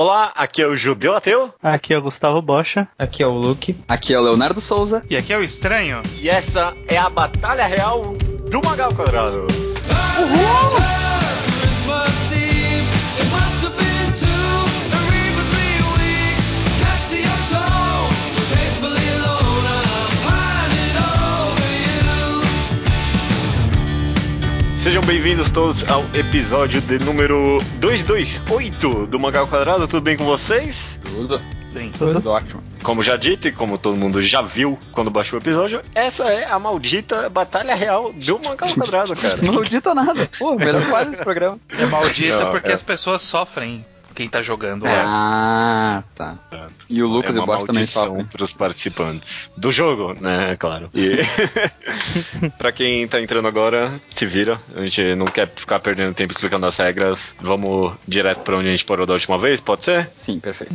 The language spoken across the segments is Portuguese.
Olá, aqui é o Judeu Ateu. Aqui é o Gustavo Bocha. Aqui é o Luke. Aqui é o Leonardo Souza. E aqui é o Estranho. E essa é a Batalha Real do Magal Quadrado. Sejam bem-vindos todos ao episódio de número 228 do Magal Quadrado. Tudo bem com vocês? Tudo. Sim. Tudo ótimo. Como já dito e como todo mundo já viu quando baixou o episódio, essa é a maldita Batalha Real do Magal Quadrado, cara. Maldita nada. Pô, melhor quase esse programa. É maldita Não, porque é. as pessoas sofrem quem tá jogando lá. Ah, tá. E o Lucas é e o Bosch também sofrem. para os participantes do jogo, né? É claro. E para quem tá entrando agora, se vira. A gente não quer ficar perdendo tempo explicando as regras. Vamos direto para onde a gente parou da última vez, pode ser? Sim, perfeito.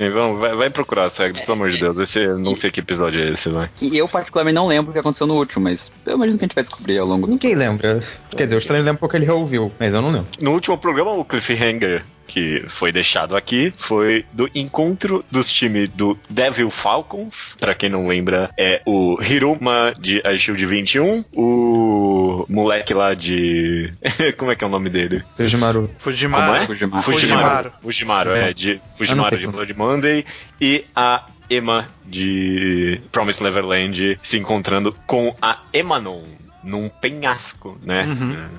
E vamos, vai, vai procurar as regras, pelo amor de Deus. Esse, eu não sei que episódio é esse, vai. E eu particularmente não lembro o que aconteceu no último, mas eu imagino que a gente vai descobrir ao longo do... Ninguém lembra. Quer dizer, o estranho lembra porque ele reouviu, mas eu não lembro. No último programa, o cliffhanger que foi deixado aqui foi do encontro dos times do Devil Falcons. Pra quem não lembra, é o Hiruma de Shield 21, o moleque lá de. Como é que é o nome dele? Fujimaru. Fujimaru. Como é? Fujimaru. Fujimaru. Fujimaru, é, de Fujimaru sei de. Blood Monday e a Emma de Promised Neverland se encontrando com a Emanon num penhasco, né?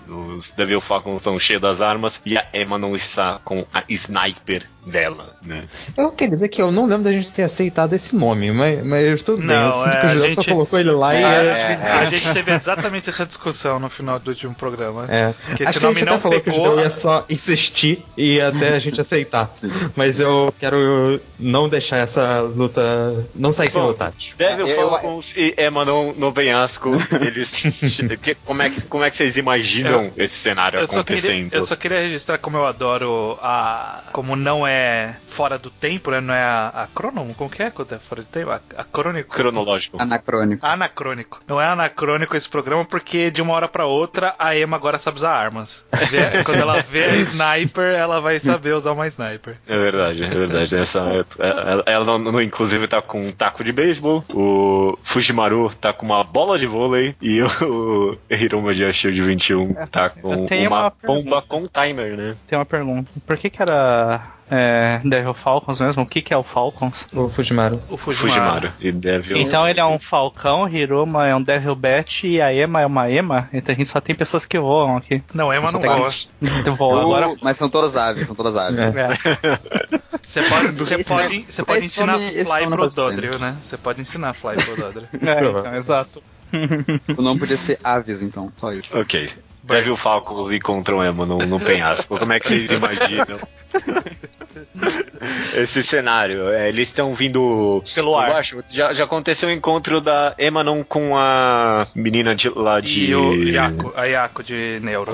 Uhum. Os Devil Falcons estão cheios das armas e a Emanon está com a sniper dela, né? Eu quero dizer que eu não lembro da gente ter aceitado esse nome, mas, mas tudo bem. Não, Eu sinto é, que o gente- só colocou ele lá e. A, É, gente- a gente teve exatamente essa discussão no final do último programa. é. Que Acho esse que a nome gente não até falou que o pegou. Judeu ia só insistir e até a gente aceitar. Sim. Mas eu quero não deixar essa luta. Não sair sem Bom, lutar. Devil Eu- Falcons e Emanon no penhasco, eles. que- como, é que, como é que vocês imaginam esse cenário Eu só, queria, acontecendo? eu só queria registrar como eu adoro a. Como não é fora do tempo, né? Não é a, acrônomo? Como que é quando é fora do tempo? A, acrônico. Cronológico. Anacrônico. Anacrônico. Não é anacrônico esse programa porque de uma hora pra outra a Emma agora sabe usar armas. Quando ela vê a sniper, ela vai saber usar uma sniper. É verdade, é verdade. Essa, ela, ela não- não- inclusive tá com um taco de beisebol, o Fujimaru tá com uma bola de vôlei e o Hiruma de Shield 21 tá com uma uma bomba com timer, né? Tem uma pergunta. Por que que era é, Devil Falcons mesmo? O que que é o Falcons? O Fujimaru. O Fujimaru. Fujimaru. E Devil. Então ele é um falcão, Hiruma é um Devil Bat e a Ema é uma Ema? Então a gente só tem pessoas que voam aqui. Não, Emma não voa. Então voa agora. Mas são todas aves, são todas aves. É. É. Você pode, você Esse pode, você pode ensinar Fly pro Dodrio, né? Você pode ensinar Fly pro Dodrio. É, então, exato. O nome podia ser aves, então. Só isso. Ok. Devil Falcons encontram Emma no, no penhasco. Como é que vocês imaginam? Esse cenário, é, eles estão vindo Pelo ar. acho, já, já aconteceu o encontro da Emanon com a menina de, lá de. E o Yaku, a Yaku de Neuro.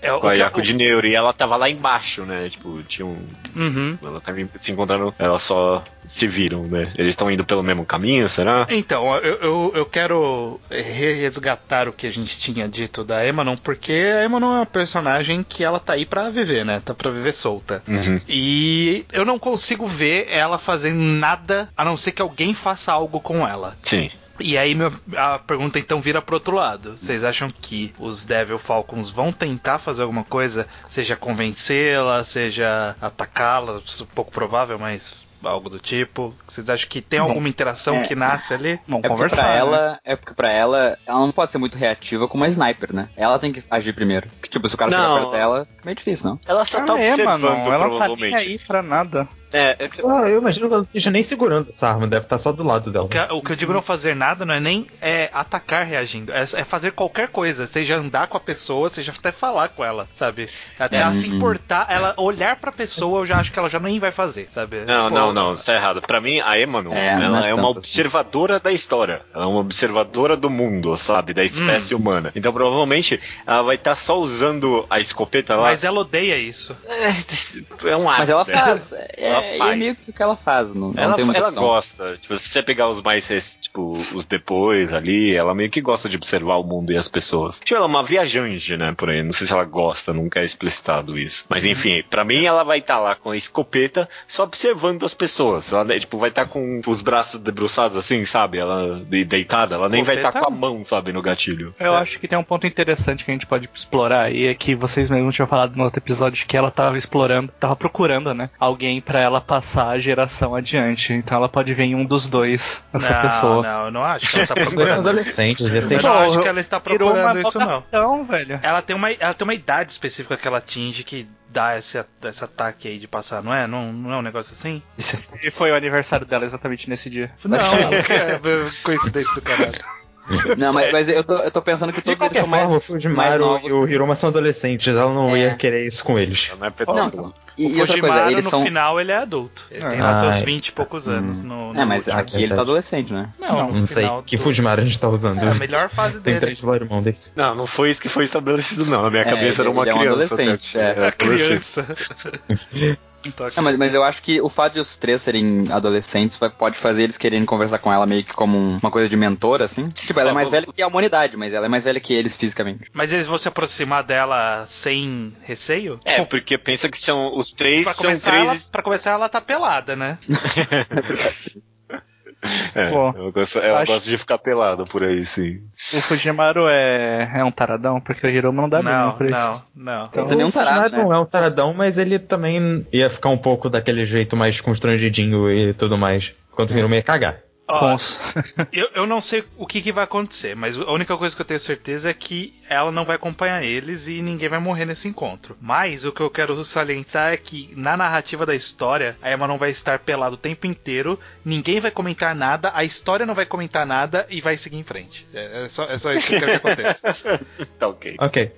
É, com a que- Yaku de Neuro. E ela tava lá embaixo, né? Tipo, tinha um. Uhum. Ela tava se encontrando. Elas só se viram, né? Eles estão indo pelo mesmo caminho, será? Então, eu, eu, eu quero resgatar o que a gente tinha dito da Emanon, porque a Emanon é uma personagem que ela tá aí pra viver, né? Tá pra viver solta. Uhum. E eu não consigo ver ela fazendo nada a não ser que alguém faça algo com ela. Sim. E aí meu- a pergunta então vira pro outro lado. Vocês acham que os Devil Falcons vão tentar fazer alguma coisa, seja convencê-la, seja atacá-la, isso é pouco provável, mas algo do tipo? Vocês acham que tem alguma interação é. que nasce ali? Vamos É porque conversar. pra né? ela, é porque pra ela, ela não pode ser muito reativa como uma sniper, né? Ela tem que agir primeiro. Que, tipo, se o cara chegar Não. perto dela, é meio difícil, não? Ela só tá Ah, é, observando, mano, ela tá nem provavelmente. aí pra nada. É, é que você- Ah, eu imagino que ela não esteja nem segurando essa arma, deve estar só do lado dela. O que, o que eu digo não fazer nada não é nem é, atacar reagindo, é, é fazer qualquer coisa, seja andar com a pessoa, seja até falar com ela, sabe? Até É. ela se Uhum. importar, ela olhar pra pessoa, eu já acho que ela já nem vai fazer, sabe? Não, Tipo, não, não, você tá errado. Pra mim, a Emanon, É, ela é é, uma assim. observadora da história. Ela é uma observadora do mundo, sabe? Da espécie Hum. humana. Então, provavelmente, ela vai estar só usando a escopeta lá. Mas ela odeia isso. É, é um ato Mas ela dela. faz. É, Ela ela é, faz. é meio que o que ela faz, não, não Ela, tem muita ela opção. gosta. Tipo, se você pegar os mais, tipo, os depois ali, ela meio que gosta de observar o mundo e as pessoas. Tipo, ela é uma viajante, né, por aí. Não sei se ela gosta, nunca é explicitado isso. Mas enfim, pra mim ela vai estar lá com a escopeta só observando as pessoas. Ela, né, tipo, vai estar com os braços debruçados assim, sabe? Ela de- deitada, ela nem vai estar com a Escopeta? mão, sabe, no gatilho. Eu acho que tem um ponto interessante que a gente pode explorar aí, é que vocês mesmos tinham falado no outro episódio que ela tava explorando, tava procurando, né? Alguém pra ela passar a geração adiante. Então ela pode ver em um dos dois essa não, pessoa. Não, eu não acho que ela tá são procurando. adolescentes, Eu não Pô, acho que ela está procurando isso, não. vocação, velho. Ela tem, uma, ela tem uma idade específica que ela atinge que dá esse, esse ataque aí de passar, não é? Não, não é um negócio assim? E foi o aniversário dela exatamente nesse dia. Não, é coincidência do caralho. Não, mas, mas eu, tô, eu tô pensando que todos eles são mais, forma, o mais Fujimaru novos. e o Hiroma são adolescentes, ela não É. ia querer isso com eles. Não é. Não, e, O e outra Fujimaru, coisa, eles no são. final, ele é adulto. Ele Ah. tem lá seus Ai. 20 e poucos anos no, no É, mas último. aqui ele tá adolescente, né? Não, Não sei que do- Fujimaru a gente tá usando. É a melhor fase Tem dele. três do irmão desse. Não, não foi isso que foi estabelecido, não. Na minha É, cabeça era ele- uma ele é um criança. adolescente, é. A criança. Então, Não, mas, mas eu acho que o fato de os três serem adolescentes vai- pode fazer eles quererem conversar com ela meio que como um- uma coisa de mentor, assim. Tipo, ela é mais velha que a humanidade, mas ela é mais velha que eles fisicamente. Mas eles vão se aproximar dela sem receio? É, porque pensa que são os três Pra são começar, três. ela, pra começar, ela tá pelada, né? É, Pô, eu gosto, eu acho- gosto de ficar pelado por aí, sim. O Fujimaru é, é um taradão, porque o Hiroma não dá não, mesmo pra não, isso. não. Então, é um tarado, Fujimaru né? não é um taradão, mas ele também ia ficar um pouco daquele jeito mais constrangidinho e tudo mais. Enquanto o Hiroma ia cagar. Ó, Cons. eu, eu não sei o que, que vai acontecer, mas a única coisa que eu tenho certeza é que ela não vai acompanhar eles e ninguém vai morrer nesse encontro. Mas o que eu quero salientar é que na narrativa da história, a Emma não vai estar pelada o tempo inteiro, ninguém vai comentar nada, a história não vai comentar nada e vai seguir em frente. É, é só, é só isso que eu quero que aconteça. Tá ok. Ok.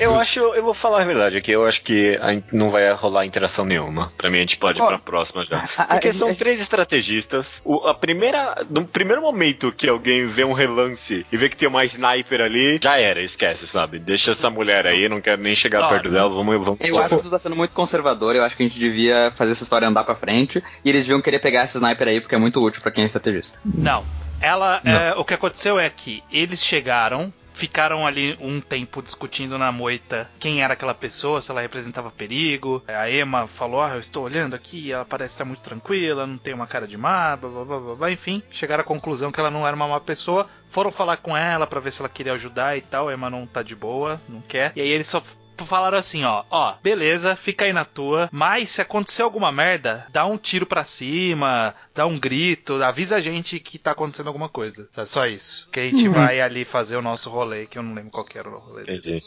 Eu acho, eu vou falar a verdade aqui, eu acho que não vai rolar interação nenhuma. Pra mim a gente pode ir Ó, pra próxima já. Porque são três estrategistas. O, a primeira, no primeiro momento que alguém vê um relance e vê que tem uma sniper ali, já era, esquece, sabe? Deixa essa mulher aí, não quero nem chegar Ó, perto dela, vamos, vamos. Eu acho que tu tá sendo muito conservador, eu acho que a gente devia fazer essa história andar pra frente, e eles deviam querer pegar esse sniper aí, porque é muito útil pra quem é estrategista. Não. Ela. é, o que aconteceu é que eles chegaram. Ficaram ali um tempo discutindo na moita quem era aquela pessoa, se ela representava perigo. A Emma falou: Ah, eu estou olhando aqui, ela parece estar muito tranquila, não tem uma cara de má, blá blá blá blá. Enfim, chegaram à conclusão que ela não era uma má pessoa. Foram falar com ela pra ver se ela queria ajudar e tal. A Emma não tá de boa, não quer. E aí eles só falaram assim, ó, ó, beleza, fica aí na tua, mas se acontecer alguma merda, dá um tiro pra cima, dá um grito, avisa a gente que tá acontecendo alguma coisa. É só isso. Que a gente vai ali fazer o nosso rolê, que eu não lembro qual que era o rolê. Entendi.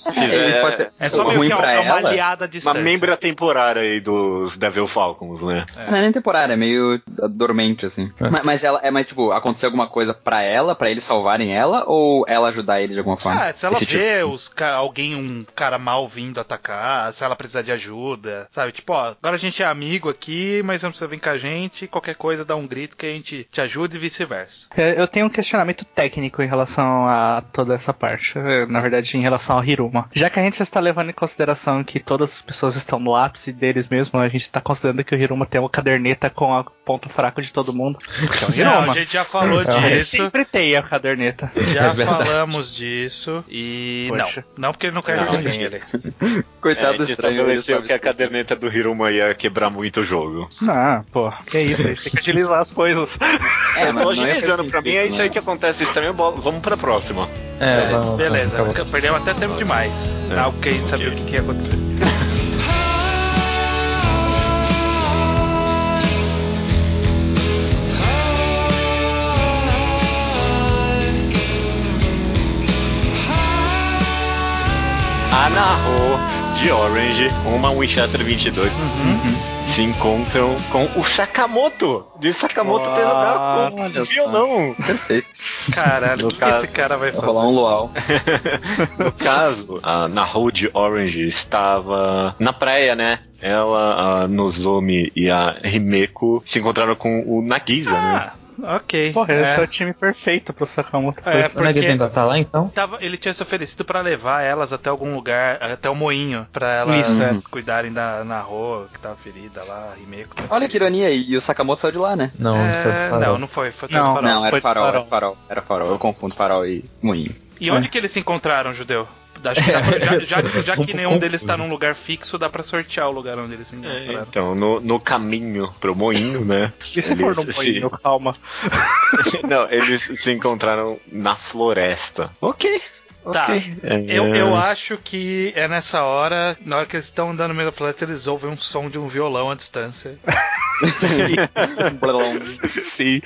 podem ter- É só o meio ruim que pra é uma ela- aliada à Uma distância. membra temporária aí dos Devil Falcons, né? Não é nem temporária, é meio dormente, assim. É. Mas, mas ela é mais, tipo, aconteceu alguma coisa pra ela, pra eles salvarem ela, ou ela ajudar ele de alguma forma? Ah, se ela Esse tipo. vê os ca- alguém, um cara mal vindo atacar, se ela precisar de ajuda, sabe? Tipo, ó, agora a gente é amigo aqui, mas não precisa vir com a gente, qualquer coisa dá um grito que a gente te ajuda e vice-versa. É, Eu tenho um questionamento técnico em relação a toda essa parte. É, Na verdade, em relação ao Hiruma. Já que a gente está levando em consideração que todas as pessoas estão no ápice deles mesmo, a gente está considerando que o Hiruma tem uma caderneta com o ponto fraco de todo mundo. Que é o Não, Hiruma. a gente já falou Ele disso. sempre tem a caderneta. Já É falamos disso e Poxa. não, não porque ele não conhece Não, ninguém ele. Coitado É, do estranho. ele estabeleceu que a caderneta do Hiruma ia quebrar muito o jogo. Não, pô, que isso, a gente tem que agilizar as coisas. É, eu mas tô não ia agilizando, pra mim é isso aí que acontece estranho, vamos pra próxima. É, vamos, Beleza, vamos, perdemos até tempo demais. É. Algo que a gente sabia o que, que ia acontecer. A Naho de Orange, uma Winchester 22, se encontram com o Sakamoto, de Sakamoto Olha Tezuka com só. violão. Perfeito. Caralho, o que, que caso- esse cara vai Vai fazer? rolar um luau. No caso, a Naho de Orange estava na praia, né? Ela, a Nozomi e a Himeko se encontraram com o Nagisa, né? Ok. Porra, esse é é. o time perfeito pro Sakamoto. É, O Negas porque ainda tá lá então? tava, ele tinha se oferecido pra levar elas até algum lugar, até o moinho, pra elas Isso, é. cuidarem da Naho, que tava ferida lá, Himeko. tá Olha que ironia, e o Sakamoto saiu de lá, né? Não, É, não, não foi, foi só Não, farol. Não, era farol, farol. era farol, era farol. Eu confundo farol e moinho. E onde que eles se encontraram, judeu? Acho que dá pra- já, já- já que nenhum deles tá num lugar fixo, dá pra sortear o lugar onde eles se encontraram. Então, no, no caminho pro moinho, né? E se for no moinho, calma. Não, eles se encontraram na floresta. Ok. Tá. ok. É, Eu, eu acho que é nessa hora, na hora que eles estão andando no meio da floresta, eles ouvem um som de um violão à distância. Sim.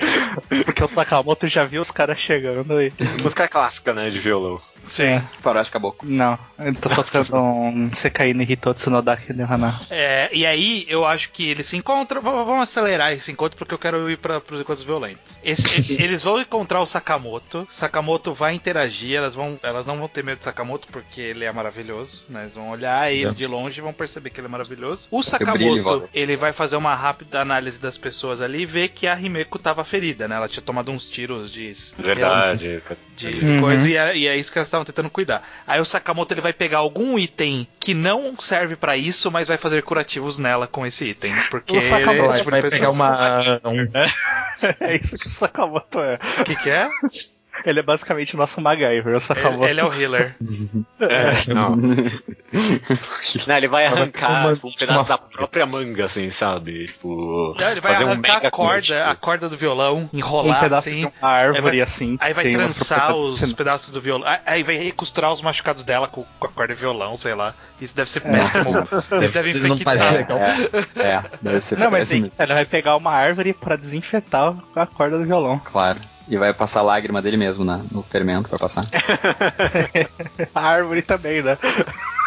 Porque o Sakamoto já viu os caras chegando aí. Música clássica, né, de violão. Sim. Farol de caboclo. Não, eu tô tocando um Sekai no Hitotsu no Daki de Hana. É, e aí eu acho que eles se encontram. v- Vamos acelerar esse encontro porque eu quero ir para os encontros violentos. Esse- eles vão encontrar o Sakamoto. Sakamoto vai interagir. Elas vão, elas não vão ter medo de Sakamoto porque ele é maravilhoso. Né? Eles vão olhar ele de longe e vão perceber que ele é maravilhoso. O Sakamoto ele vai fazer uma rápida análise das pessoas ali e ver que a Himeko tava ferida, né? Ela tinha tomado uns tiros de Verdade. de, de Uhum. coisa e é, e é isso que elas estavam tentando cuidar. Aí o Sakamoto ele vai pegar algum item que não serve pra isso, mas vai fazer curativos nela com esse item, porque O Sakamoto é tipo vai pegar uma. Um, É isso que o Sakamoto é. O que, que é? Ele é basicamente o nosso MacGyver, o Sakamoto. Ele, ele é o healer. É, não. Não, ele vai arrancar uma- um pedaço da própria manga, assim, sabe? Tipo. Não, ele vai fazer um arrancar mega a corda, a corda do violão, um enrolar pedaço assim. de uma árvore Aí vai- assim. Aí vai trançar os pedaços do violão. Aí- vai recosturar os machucados dela com, com a corda de violão, sei lá. Isso deve ser péssimo. Isso deve Deve ser- não infectar. parece legal. É, é, deve ser Não, mas ele vai pegar uma árvore pra desinfetar a corda do violão. Claro. E vai passar a lágrima dele mesmo na, no fermento, vai passar. A árvore também, né?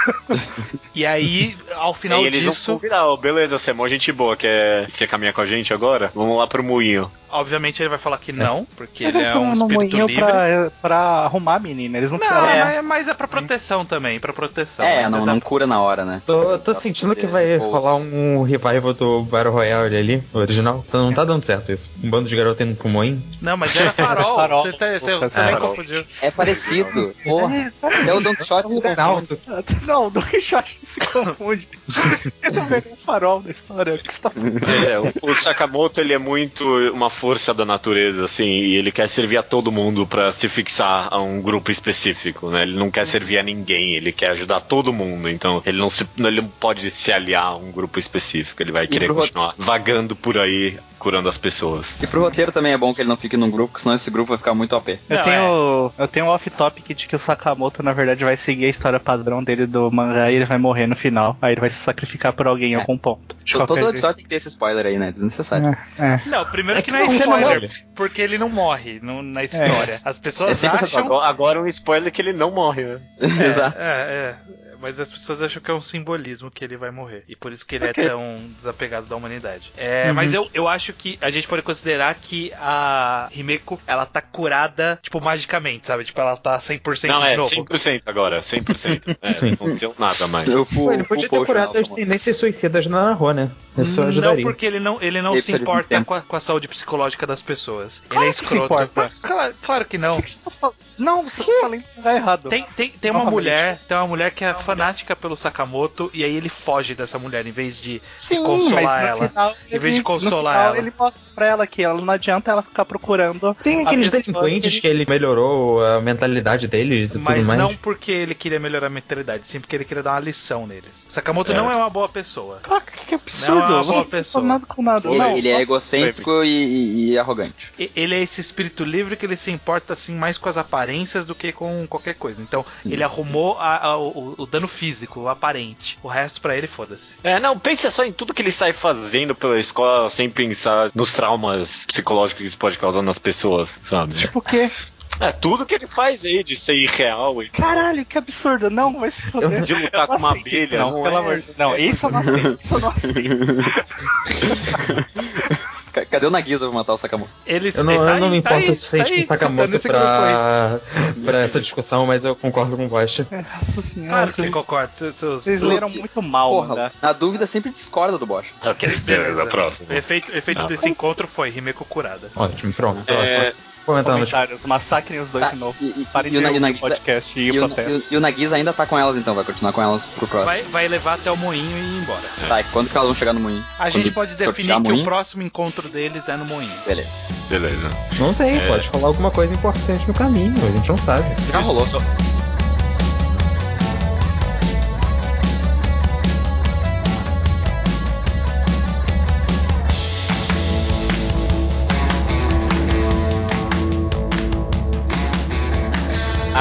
E aí, ao final e eles disso, vão beleza, você é mó gente boa, quer, quer caminhar com a gente agora? Vamos lá pro moinho. obviamente ele vai falar que não, porque Mas ele eles é estão um no espírito moinho livre. pra, pra arrumar a menina. Eles não, Não, precisam. é, mas- mas é pra proteção também, pra proteção. É, não, dá- não cura na hora, né? Tô, tô sentindo que vai Bolso. rolar um revival do Battle Royale ali, o original. Então não tá dando certo isso. Um bando de garoto indo pro moinho. Não, mas era farol. Farol. Você, tá, você, você É, nem farol. confundiu. É parecido. Porra. É o Don Quixote se confunde. Não, o Don Quixote se confunde. Ele não é um farol da história. O que você tá falando? É, o, o Sakamoto ele é muito uma força da natureza, assim, e ele quer servir a todo mundo pra se fixar a um grupo específico, né? Ele não quer servir a ninguém, ele quer ajudar todo mundo. Então ele não se, ele não pode se aliar a um grupo específico. Ele vai querer continuar vagando por aí curando as pessoas. E pro roteiro também é bom que ele não fique num grupo, senão esse grupo vai ficar muito OP. Eu Não, tenho, eu tenho um off-topic de que o Sakamoto, na verdade, vai seguir a história padrão dele do mangá e ele vai morrer no final. Aí ele vai se sacrificar por alguém em algum ponto. De Todo qualquer episódio tem que ter esse spoiler aí, né? Desnecessário. É, é. Não, primeiro É que que não é não spoiler, morre. porque ele não morre no- na história. As É pessoas sempre acham. Agora, agora um spoiler que ele não morre, né? Exato. É, é. Mas as pessoas acham que é um simbolismo que ele vai morrer. E por isso que ele Ok. é tão desapegado da humanidade. É, Uhum. Mas eu, eu acho que a gente pode considerar que a Himeko, ela tá curada, tipo, magicamente, sabe? Tipo, ela tá 100% Não, de é novo. 100% agora, 100%. É, Sim. não aconteceu nada mais. Eu fui, Pô, ele podia ter curado as tendências suicidas na Narro, né? Isso Não, ajudaria. porque ele não, ele não Ele se importa com a, com a saúde psicológica das pessoas. Claro ele é que se escroto. Claro, claro que não. O que você tá falando? Não, você tá falando mangá errado. Tem, tem, tem uma mulher, tem uma mulher que é fanática pelo Sakamoto e aí ele foge dessa mulher em vez de Sim, consolar mas no ela. Final, Em vez de consolar no final, ela. ele mostra pra ela que ela não adianta ela ficar procurando. Tem aqueles delinquentes que que ele melhorou a mentalidade deles e Mas tudo mais. não porque ele queria melhorar a mentalidade, sim porque ele queria dar uma lição neles. Sakamoto É. não é uma boa pessoa. Claro que que absurdo. Não é uma boa não pessoa. tá nada com nada. Ele, não, ele é egocêntrico e, e- e arrogante. Ele é esse espírito livre que ele se importa assim mais com as aparências do que com qualquer coisa. Então, Sim. ele arrumou a- a- o, o dano físico, o aparente. O resto pra ele, foda-se. É, não, pensa só em tudo que ele sai fazendo pela escola sem pensar nos traumas psicológicos que isso pode causar nas pessoas, sabe? Tipo o quê? É, tudo que ele faz aí de ser irreal e Caralho, que absurdo. Não, vai se foder. de lutar com uma abelha. Não, não pelo é- amor de Deus. Não, isso eu não aceito. Isso eu não aceito. Ca- Cadê o Nagisa pra matar o Sakamoto? Eles, Eu não, tá eu não aí, me tá importo o tá aí, com Sakamoto tá grupo aí. pra, pra essa discussão, mas eu concordo com o Bosta. Nossa senhora. Claro que vocês, você concorda. Seus, seus, vocês leram muito mal, Porra, né? na dúvida sempre discorda do Bosch. Ok, beleza, próximo. O efeito, o efeito desse encontro foi Himeko curada. Ótimo, pronto. Próximo. É, Comentando. Comentários, massacrem os dois Tá, de novo. e- e- Parem e o de e o ouvir o Nagisa- podcast e E ir o, pro pé. e o- e o Nagisa ainda tá com elas então, vai continuar com elas pro próximo. Vai, vai levar até o moinho e ir embora. Tá, e quando que elas vão chegar no moinho? A Quando gente pode definir que moinho? o próximo encontro deles é no moinho. Beleza. beleza. Não sei, É. pode falar alguma coisa importante no caminho, a gente não sabe. Já rolou.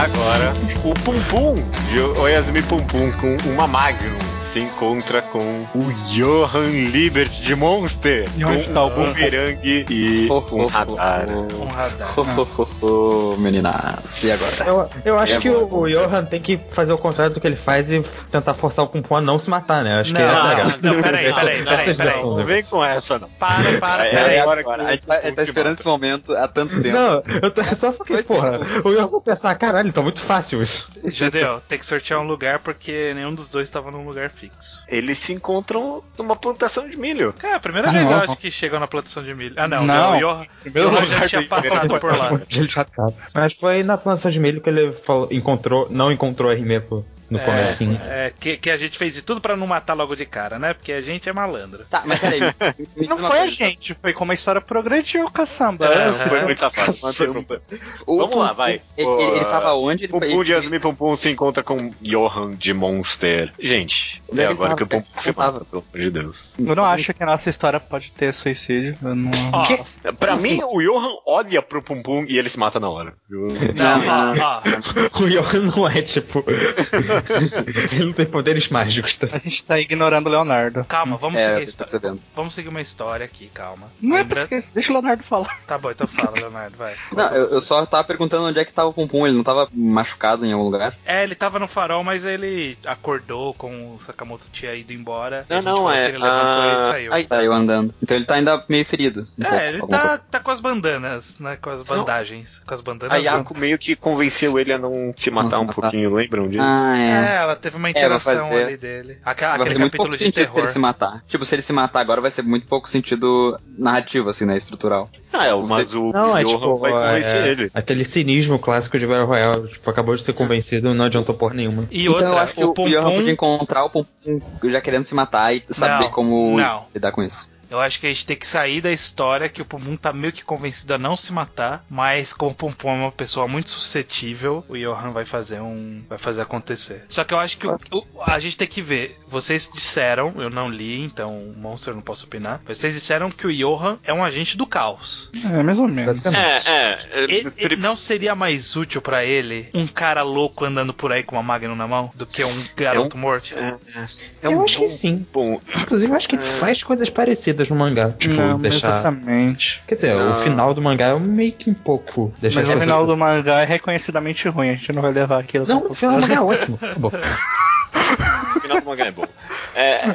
Agora, o Pum Pum de Oyasumi Pum Pum com uma Magnum se encontra com o Johan Libert de Monster, com o um bumerangue e um radar. Um radar. Ho, ho, ho, ho, meninas. E agora? Eu, eu acho É que bom. o, o Johan tem que fazer o contrário do que ele faz e tentar forçar o Pum a não se matar, né? Acho que Não, essa é a não, graça. não, peraí, peraí, Essa- peraí, peraí. Não vem com essa, não. Para, para, É, peraí. é, agora, agora a gente tá, tá esperando esse momento há tanto tempo. Não, eu tô só porque, porra, o Johan vai pensar, caralho, tá muito fácil isso. Judeu, tem que sortear um lugar porque nenhum dos dois tava num lugar fixo. Eles se encontram numa plantação de milho. Cara, a primeira Ah, vez eu não. acho que chegam na plantação de milho. Ah, não, Não. o Johan, Primeiro Johan lugar já tinha do passado por lá. Ele já tava. Mas foi na plantação de milho que ele falou- encontrou, não encontrou a Rimeco no É, comecinho. é, que, que a gente fez de tudo pra não matar logo de cara, né? Porque a gente é malandro. Tá, mas peraí. Não foi a gente, foi como a história progrediu, caçamba. É, É, Foi muito safado. O Vamos lá, vai. Ele, ele, ele tava onde? Ele, Pum Pum ele- de Yasumi Pum Pum se encontra com Johan de Monster. Gente, é agora tava? que o Pum Pum Ele se mata, pelo amor de Deus. Eu não acho que a nossa história pode ter suicídio. Eu não... Que? Pra mim, o Johan olha pro Pum Pum e ele se mata na hora. Não, ó, ó. O Johan não é tipo. ele não tem poderes mágicos, tá? A gente tá ignorando o Leonardo. Calma, vamos É, seguir a história. percebendo. Vamos seguir uma história aqui, calma. Não é Lembra- pra esquecer, deixa o Leonardo falar. Tá bom, então fala, Leonardo, vai. Não, eu, eu só tava perguntando onde é que tava o Pum Pum. Ele não tava machucado em algum lugar? É, ele tava no farol, mas ele acordou com o Sakamoto tinha ido embora. Não, não, é, Ele levantou e ah, saiu. aí- Saiu andando. Então ele tá ainda meio ferido. um pouco, É, ele alguma tá, tá com as bandanas, né? Com as bandagens. Com as bandanas. A Yako meio que convenceu ele a não se matar se um matar. pouquinho, lembram disso? Ah, É, é. ela teve uma É, vai interação fazer- ali dele. Aca- Vai aquele fazer muito capítulo pouco de sentido se ele se matar. Tipo, se ele se matar agora vai ser muito pouco sentido narrativo, assim, né? Estrutural. Ah, é, mas o Não, é Johan tipo. vai convencer é, ele. Aquele cinismo clássico de Battle Royale. Tipo, acabou de ser convencido não adiantou porra nenhuma. E então outra, eu acho que o, Pum Johan Pum, podia encontrar o Pum Pum já querendo se matar e saber Não, como não. lidar com isso. Eu acho que a gente tem que sair da história que o Pum Pum tá meio que convencido a não se matar, mas como o Pum é uma pessoa muito suscetível, o Johan vai fazer um. vai fazer acontecer. Só que eu acho que o- o- a gente tem que ver. Vocês disseram, eu não li, então o Monster não posso opinar. Vocês disseram que o Johan é um agente do caos. É, mais ou menos. Basicamente. É, é. Ele, ele- não seria mais útil pra ele um cara louco andando por aí com uma Magnum na mão do que um garoto morto? É, é, é eu um acho que sim. bom. Inclusive, eu acho que ele faz coisas parecidas no mangá. Tipo, não, deixar. exatamente. Quer dizer, Não. o final do mangá é meio que um pouco. Deixar Mas as o final do mangá é reconhecidamente ruim, a gente não vai levar aquilo. Não, o final do mangá é ótimo. Tá bom. O final do mangá é bom. É.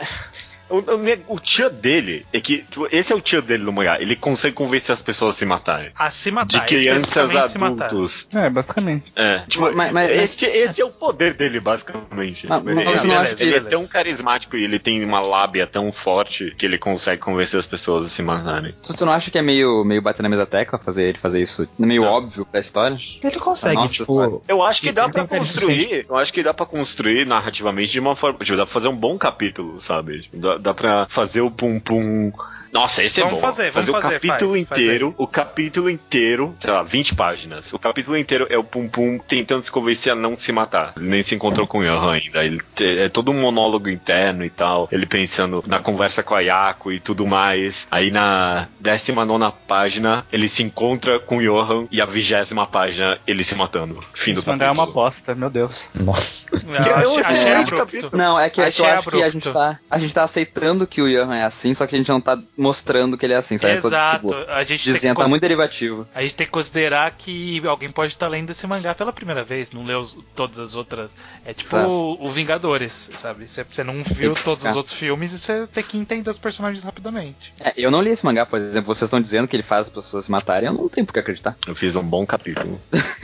O, o, o tio dele é que. tipo, esse é o tio dele no mangá. Ele consegue convencer as pessoas a se matarem. A se De matar, crianças especificamente se matar. adultos. É, basicamente. É, tipo, Mas- mas- esse, esse é o poder dele, basicamente. Mas- mas ele, você não acha ele que- é tão carismático e ele tem uma lábia tão forte que ele consegue convencer as pessoas a se matarem. Tu, tu não acha que é meio, meio bater na mesma tecla fazer ele fazer isso meio Não. óbvio pra história? Ele consegue, Nossa, tipo. história. Eu acho que Ele dá pra construir. Eu acho que dá pra construir narrativamente de uma forma. Tipo, dá pra fazer um bom capítulo, sabe? Tipo, Dá, dá pra fazer o pum pum. Nossa, esse Vamos é bom. fazer, vamos o fazer, capítulo faz, faz inteiro. o capítulo inteiro, sei lá, 20 páginas. O capítulo inteiro é o Pum Pum tentando se convencer a não se matar. Ele nem se encontrou com o Johan ainda. Ele te- é todo um monólogo interno e tal. Ele pensando na conversa com a Yako e tudo mais. Aí na 19 página, ele se encontra com o Johan e a vigésima página, ele se matando. Fim do mangá é uma capítulo. bosta, meu Deus. Nossa. Eu é um achei, achei capítulo. Não, é que, é que eu acho que a gente, tá, a gente tá aceitando que o Johan é assim, só que a gente não tá mostrando que ele é assim, sabe? Exato. Tô, tipo, a gente tem que dizendo, tá muito derivativo. A gente tem que considerar que alguém pode estar lendo esse mangá pela primeira vez, não leu os- todas as outras. É tipo Exato. o, o Vingadores, sabe? Você, você não viu todos os outros filmes e você tem que entender os personagens rapidamente. É, eu não li esse mangá, por exemplo, vocês estão dizendo que ele faz as pessoas se matarem, eu não tenho por que acreditar. Eu fiz um bom capítulo.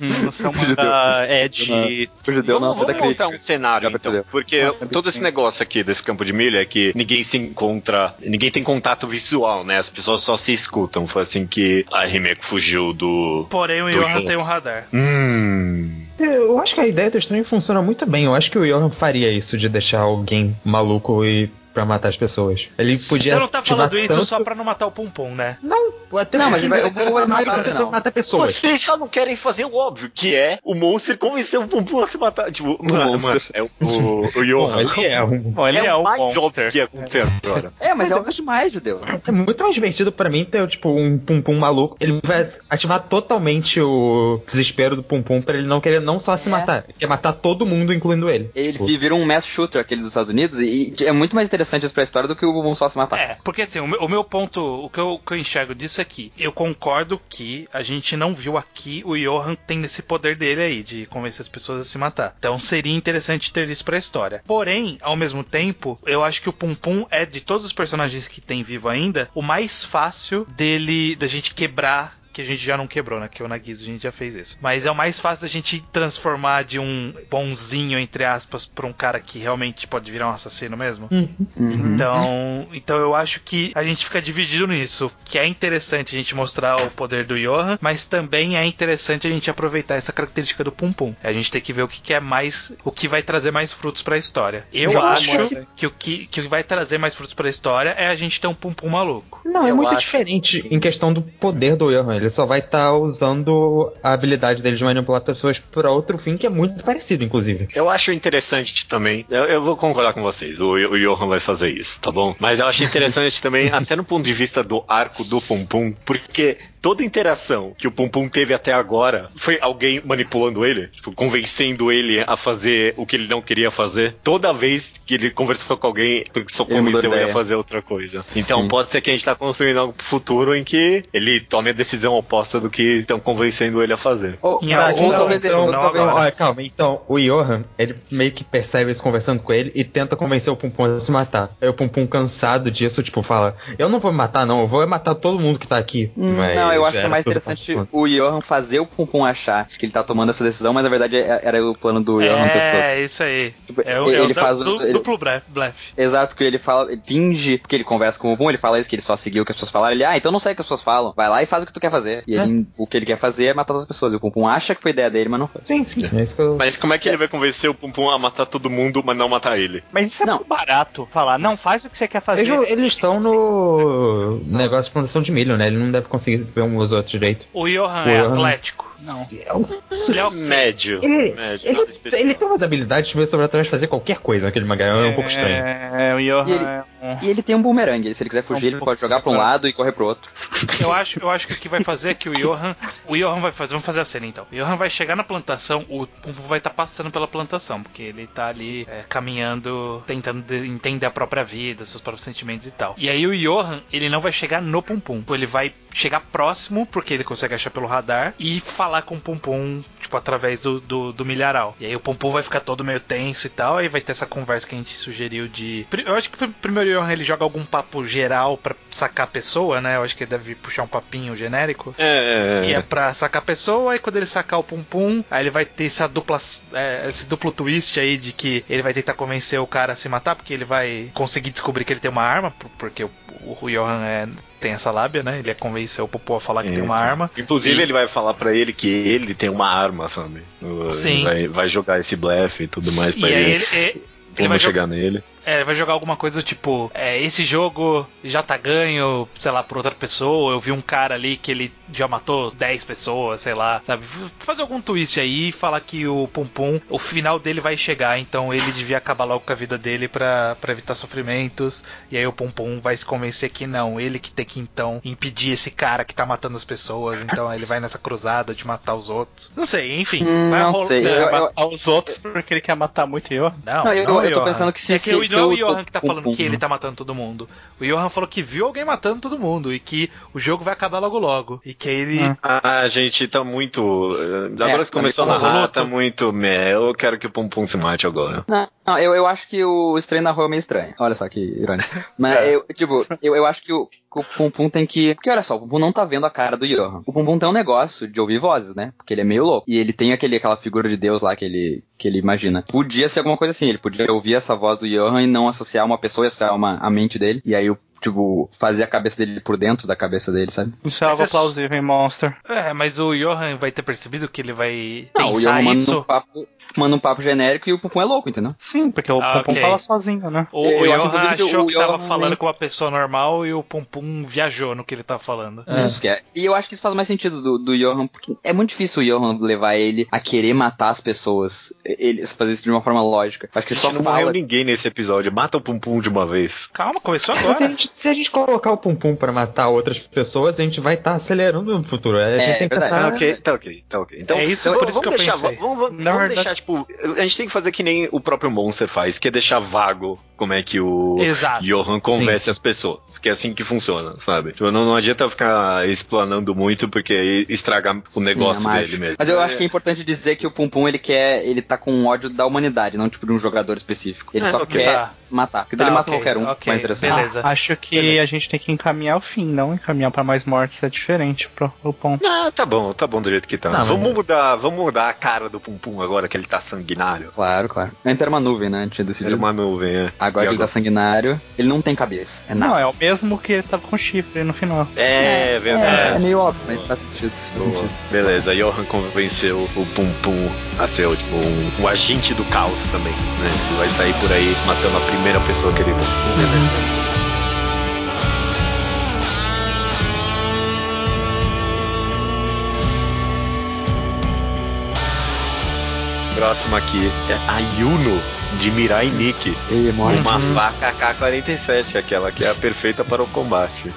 Hum, no seu mangá Ed. O judeu não aceita vamos montar um cenário, então. Porque todo esse negócio aqui desse campo de milho é que ninguém se encontra, ninguém tem contato visual, né? As pessoas só se escutam. Foi assim que a Himeko fugiu do. Porém, o Johan Johan. tem um radar. Hum. Eu acho que a ideia do estranho funciona muito bem. Eu acho que o Johan faria isso de deixar alguém maluco e pra matar as pessoas. Ele podia. Você não tá falando isso tanto- só pra não matar o Pum Pum, né? Não, até Não, mas ele vai- o Pum vai matar no ele final. mata pessoas. Vocês só não querem fazer o óbvio, que é o monstro convencer o Bumbum a se matar. Tipo, mano, monstro. mano, é o, o, o Bom, Johan. ele é um. Bom, ele é, é, o o mais monster. óbvio que ia acontecer agora. É, mas é óbvio demais, judeu. É muito mais divertido pra mim ter, tipo, um Pum Pum maluco. Ele vai ativar totalmente o desespero do Pum Pum pra ele não querer não só se É. matar, ele quer matar todo mundo, incluindo ele. Ele Tipo, vira um mass shooter, aqueles dos Estados Unidos, e é muito mais interessante isso pra história do que o se matar. É, porque assim, o meu, o meu ponto, o que eu, o que eu enxergo disso é que eu concordo que a gente não viu aqui o Johan tendo esse poder dele aí, de convencer as pessoas a se matar. Então seria interessante ter isso pra história. Porém, ao mesmo tempo, eu acho que o Pum Pum é, de todos os personagens que tem vivo ainda, o mais fácil dele, da gente quebrar que a gente já não quebrou, né? Que o Nagisa a gente já fez isso. Mas é o mais fácil da gente transformar de um bonzinho, entre aspas, pra um cara que realmente pode virar um assassino mesmo. Uhum. Então, então eu acho que a gente fica dividido nisso, que é interessante a gente mostrar o poder do Johan, mas também é interessante a gente aproveitar essa característica do Pum Pum. A gente tem que ver o que, que é mais, o que vai trazer mais frutos pra história. Eu Já acho que o que, que vai trazer mais frutos pra história é a gente ter um Pum Pum maluco. Não, é Eu muito acho. diferente em questão do poder do Johan. Ele só vai estar usando a habilidade dele de manipular pessoas pra outro fim, que é muito parecido, inclusive. Eu acho interessante também. Eu, eu vou concordar com vocês. O, o Johan vai fazer isso, tá bom? Mas eu acho interessante também, até no ponto de vista do arco do Pum Pum, porque toda interação que o Pum Pum teve até agora foi alguém manipulando ele, tipo, convencendo ele a fazer o que ele não queria fazer. Toda vez que ele conversou com alguém, porque só convenceu ele a fazer outra coisa. Então Sim. pode ser que a gente tá construindo algo pro futuro em que ele tome a decisão oposta do que estão convencendo ele a fazer. Ou, ou talvez, ou. Olha, calma, então, o Johan, ele meio que percebe isso conversando com ele e tenta convencer o Pum Pum a se matar. Aí o Pum Pum, cansado disso, tipo, fala: Eu não vou me matar, não, eu vou matar todo mundo que tá aqui. Hum, Mas não, eu acho que é mais interessante o Johan fazer o Pum Pum achar que ele tá tomando essa decisão, mas na verdade é- era o plano do Johan tempo todo. É, isso aí. Tipo, É o, ele é o faz du- o- ele- duplo blefe. Exato, porque ele fala, ele finge, porque ele conversa com o Pum, ele fala isso, que ele só seguiu o que as pessoas falaram. Ele, ah, então não sei o que as pessoas falam. Vai lá e faz o que tu quer fazer. E ele, o que ele quer fazer é matar as pessoas. E o Pum Pum acha que foi ideia dele, mas não foi. Sim, sim. É eu... Mas como é que ele vai convencer o Pum Pum a matar todo mundo, mas não matar ele? Mas isso é Não. muito barato. Falar, não, faz o que você quer fazer. Eles, estão no negócio de plantação de milho, né? Ele não deve conseguir um os outros direito. O Johan O é Johan- atlético. Não. Ele é o Médio. Ele, médio, ele, nada especial. ele tem umas habilidades meio sobrenaturais de fazer qualquer coisa naquele mangá. É um pouco estranho. É, o Johan E ele- é um... E ele tem um boomerang. Se ele quiser fugir, Um ele pode jogar pra um lado e correr pro outro. Eu acho, eu acho que o que vai fazer é que o Johan. O Johan vai fazer. Vamos fazer a cena então. O Johan vai chegar na plantação, o Pum Pum vai estar passando pela plantação, porque ele tá ali é, caminhando, tentando de- entender a própria vida, seus próprios sentimentos e tal. E aí o Johan, ele não vai chegar no Pum Pum. Ele vai chegar próximo, porque ele consegue achar pelo radar, e falar com o Pum, tipo, através do, do, do milharal. E aí o Pum vai ficar todo meio tenso e tal, aí vai ter essa conversa que a gente sugeriu de. Eu acho que pr- primeiro ele joga algum papo geral pra sacar a pessoa, né? Eu acho que ele deve puxar um papinho genérico. É, E é pra sacar a pessoa, e quando ele sacar o Pum, aí ele vai ter essa dupla, é, esse duplo twist aí de que ele vai tentar convencer o cara a se matar, porque ele vai conseguir descobrir que ele tem uma arma, por- porque o, o Johan é, tem essa lábia, né? Ele é convencer o Popô a falar que tem uma arma. Inclusive, E- ele vai falar pra ele que ele tem uma arma, sabe? Sim. Vai, vai jogar esse blefe e tudo mais pra ele. ele, ele, ele vai chegar nele. é, ele vai jogar alguma coisa do tipo: é, esse jogo já tá ganho, sei lá, por outra pessoa. Eu vi um cara ali que ele já matou 10 pessoas, sei lá, sabe? Fazer algum twist aí e falar que o Pum Pum, o final dele vai chegar, então ele devia acabar logo com a vida dele pra, pra evitar sofrimentos. E aí o Pum Pum vai se convencer que não, ele que tem que então impedir esse cara que tá matando as pessoas. Então ele vai nessa cruzada de matar os outros. Não sei, enfim. Hum, vai não rolar- sei. Eu- vai eu- matar os outros porque ele quer matar muito eu. Não, Não, eu- não, eu tô pensando que se- é que se- o se não é o o Johan que tá falando Pum, que ele tá matando todo mundo. O Johan falou que viu alguém matando todo mundo e que o jogo vai acabar logo logo. E que aí ele. Ah. A gente tá muito. eh, Agora É, que começou a tá narrar, voluto. tá muito. meh, Eu quero que o Pum Pum se mate agora. Não, não, eu, eu acho que o estranho na rua é meio estranho. Olha só que irônico. Mas É. eu, tipo, eu, eu acho que o, que o Pum Pum tem que. Porque olha só, o Pum Pum não tá vendo a cara do Johan. O Pum Pum tem um negócio de ouvir vozes, né? Porque ele é meio louco. E ele tem aquele, aquela figura de Deus lá que ele, que ele imagina. Podia ser alguma coisa assim, ele podia ouvir essa voz do Johan e não associar uma pessoa e associar uma, a mente dele. E aí o. Tipo, fazer a cabeça dele por dentro da cabeça dele, sabe? Isso é algo plausível em Monster. É, mas o Johan vai ter percebido que ele vai Não, o pensar Johan manda isso. um, papo, manda um papo genérico e o Pum Pum é louco, entendeu? Sim, porque o Ah, Pum Pum ok. fala sozinho, né? O, Eu o acho, Johan achou o que tava Johan falando com uma pessoa normal e o Pum Pum viajou no que ele tava falando. Isso que é. E eu acho que isso faz mais sentido do, do Johan, porque é muito difícil o Johan levar ele a querer matar as pessoas. Ele fazer isso de uma forma lógica. Acho que só não morreu fala. ninguém nesse episódio. Mata o Pum Pum de uma vez. Calma, começou Se a, agora. gente, se a gente colocar o Pum Pum pra matar outras pessoas, a gente vai estar acelerando no futuro. A gente É, tem que verdade. Tá pensar. ok, tá ok, tá ok. Então, É isso, vamos, por isso que eu deixar, pensei. Vamos, vamos- vamos deixar, tipo, a gente tem que fazer que nem o próprio Monster faz, que é deixar vago como é que o Exato. Johan convence as pessoas. Porque é assim que funciona, sabe? Tipo, não, não adianta ficar explanando muito, porque aí estraga o Sim, negócio a dele mesmo. Mas eu acho que é importante dizer que o Pum Pum ele quer. Ele tá com ódio da humanidade, não tipo de um jogador específico. Ele É, só quer Tá. matar. Porque Tá, ele mata ok, qualquer um. ok, mais interessante. beleza. Ah, acho que Beleza. a gente tem que encaminhar o fim, não encaminhar pra mais mortes é diferente pro, pro ponto. Ah, tá bom, tá bom do jeito que tá. Não, mas- vamos mudar, vamos mudar a cara do Pum Pum agora que ele tá sanguinário. Claro, claro. Antes era uma nuvem, né? A gente tinha decidido. Era uma nuvem, é. Agora que ele tá sanguinário, ele não tem cabeça. É nada. Não, é o mesmo que ele tava com chifre no final. É, É, verdade. é meio óbvio, mas faz sentido. Faz sentido. Beleza, Johan convenceu o Pum Pum a ser tipo, um, um agente do caos também, né? Ele vai sair por aí matando a primeira pessoa que ele vê. Próximo aqui é a Yuno de Mirai Nikki. Morre. Uma faca AK-47, aquela que é a perfeita para o combate.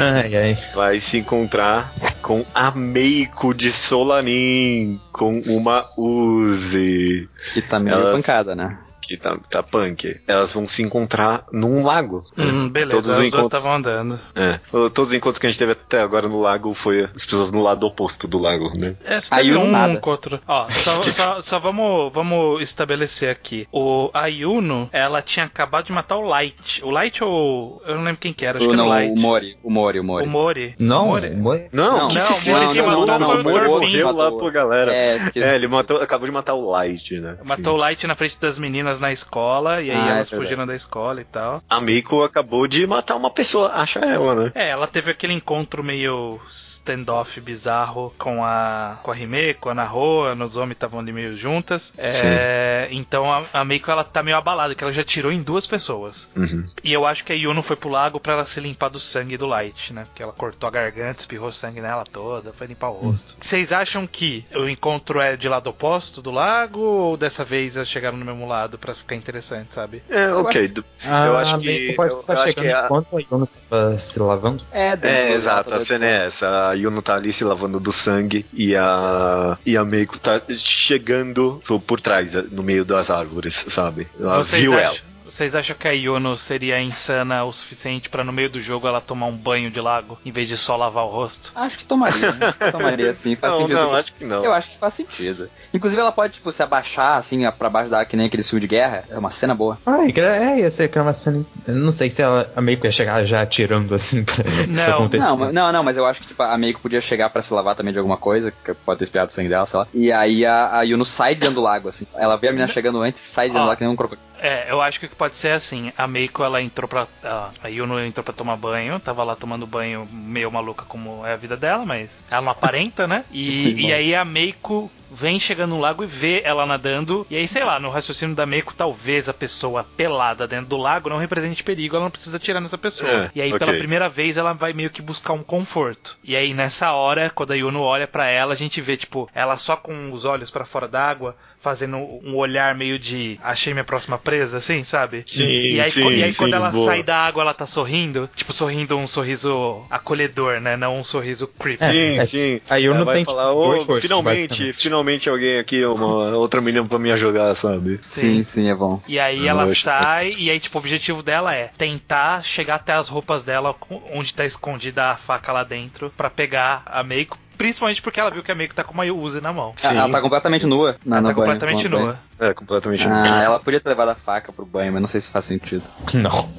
Ai, ai. vai se encontrar com a Meiko de Solanin, com uma Uzi, Que tá meio Elas- pancada, né? Que tá, tá punk. Elas vão se encontrar num lago. Hum, Todos beleza, os as duas encontros- estavam andando. É. Todos os encontros que a gente teve até agora no lago foi as pessoas no lado oposto do lago, né? É, só Aí um nada. encontro. Ó, só, só, só vamos, vamos estabelecer aqui. O Ayuno, ela tinha acabado de matar o Light. O Light ou. Eu não lembro quem que era, acho O, que era o não, Light. o Mori, o Mori, o O Mori. Mori. Não, Mori. Mori- Não, Não, não, o Mori não, se não, matou não, foi o Mori morreu lá por galera. É. É, ele matou, acabou de matar o Light, né? Matou o Light na frente das meninas na escola, e aí Ah, é elas verdade. fugiram da escola e tal. A Meiko acabou de matar uma pessoa, acha ela, né? É, ela teve aquele encontro meio standoff bizarro com a com a Hime, com a Naho, a Nozomi estavam ali meio juntas. É, então a, a Meiko ela tá meio abalada, que ela já tirou em duas pessoas. Uhum. E eu acho que a Yuno foi pro lago pra ela se limpar do sangue do Light, né? Porque ela cortou a garganta, espirrou sangue nela toda, foi limpar o rosto. Vocês acham que o encontro é de lado oposto do lago ou dessa vez elas chegaram no mesmo lado pra ficar interessante, sabe? É, ok. do- Eu acho a que- pode eu- estar chegando que a- enquanto a Yuna tava se lavando. É, É, exato, a dentro cena é essa. A Yuno tá ali se lavando do sangue e a, e a Meiko tá chegando por, por trás, no meio das árvores, sabe? Ela Vocês viu ela. Vocês acham que a Yuno seria insana o suficiente pra no meio do jogo ela tomar um banho de lago em vez de só lavar o rosto? Acho que tomaria. né? tomaria sim, faz Não, sentido. não, acho que não. Eu acho que faz sentido. Inclusive ela pode, tipo, se abaixar assim, pra baixo da água, que nem aquele filme de guerra. É uma cena boa. Ai, que- é, ia ser que é uma cena. eu Não sei se ela, a Meiko ia chegar já atirando assim pra isso Não, acontecer. Não, mas- não, não, mas eu acho que tipo, a Meiko podia chegar pra se lavar também de alguma coisa, que pode ter espiado o sangue dela, sei lá. E aí a, a Yuno sai de dentro do lago, assim. Ela vê a menina chegando antes e sai de dentro do lago que nem um crocodilo. É, eu acho que pode ser assim. A Meiko ela entrou pra. A, Yuno entrou pra tomar banho, tava lá tomando banho meio maluca como é a vida dela, mas ela não aparenta, né? Sim, E, bom. e aí a Meiko vem chegando no lago e vê ela nadando. E aí, sei lá, no raciocínio da Meiko, talvez a pessoa pelada dentro do lago não represente perigo, ela não precisa atirar nessa pessoa. É, e aí, ok. pela primeira vez, ela vai meio que buscar um conforto. E aí, nessa hora, quando a Yuno olha pra ela, a gente vê, tipo, ela só com os olhos pra fora d'água, fazendo um olhar meio de achei minha próxima presa, assim, sabe? Sim, E aí, sim, e aí sim, quando ela boa. sai da água, ela tá sorrindo, tipo, sorrindo um sorriso acolhedor, né? Não um sorriso creepy. Sim, É, sim. a Yuno Ela vai tem, falar, tipo, "Ô, dois rostos, finalmente, basicamente." finalmente alguém aqui, uma outra menina pra me ajudar, sabe? Sim, sim, é bom. E aí Eu ela sai, e aí, tipo, o objetivo dela é tentar chegar até as roupas dela, onde tá escondida a faca lá dentro, pra pegar a Meiko. Principalmente porque ela viu que a Meiko tá com uma Uzi na mão. Sim. Ela tá completamente nua na Ela tá completamente nua. É, completamente. Ah, ela podia ter levado a faca pro banho, mas não sei se faz sentido. Não.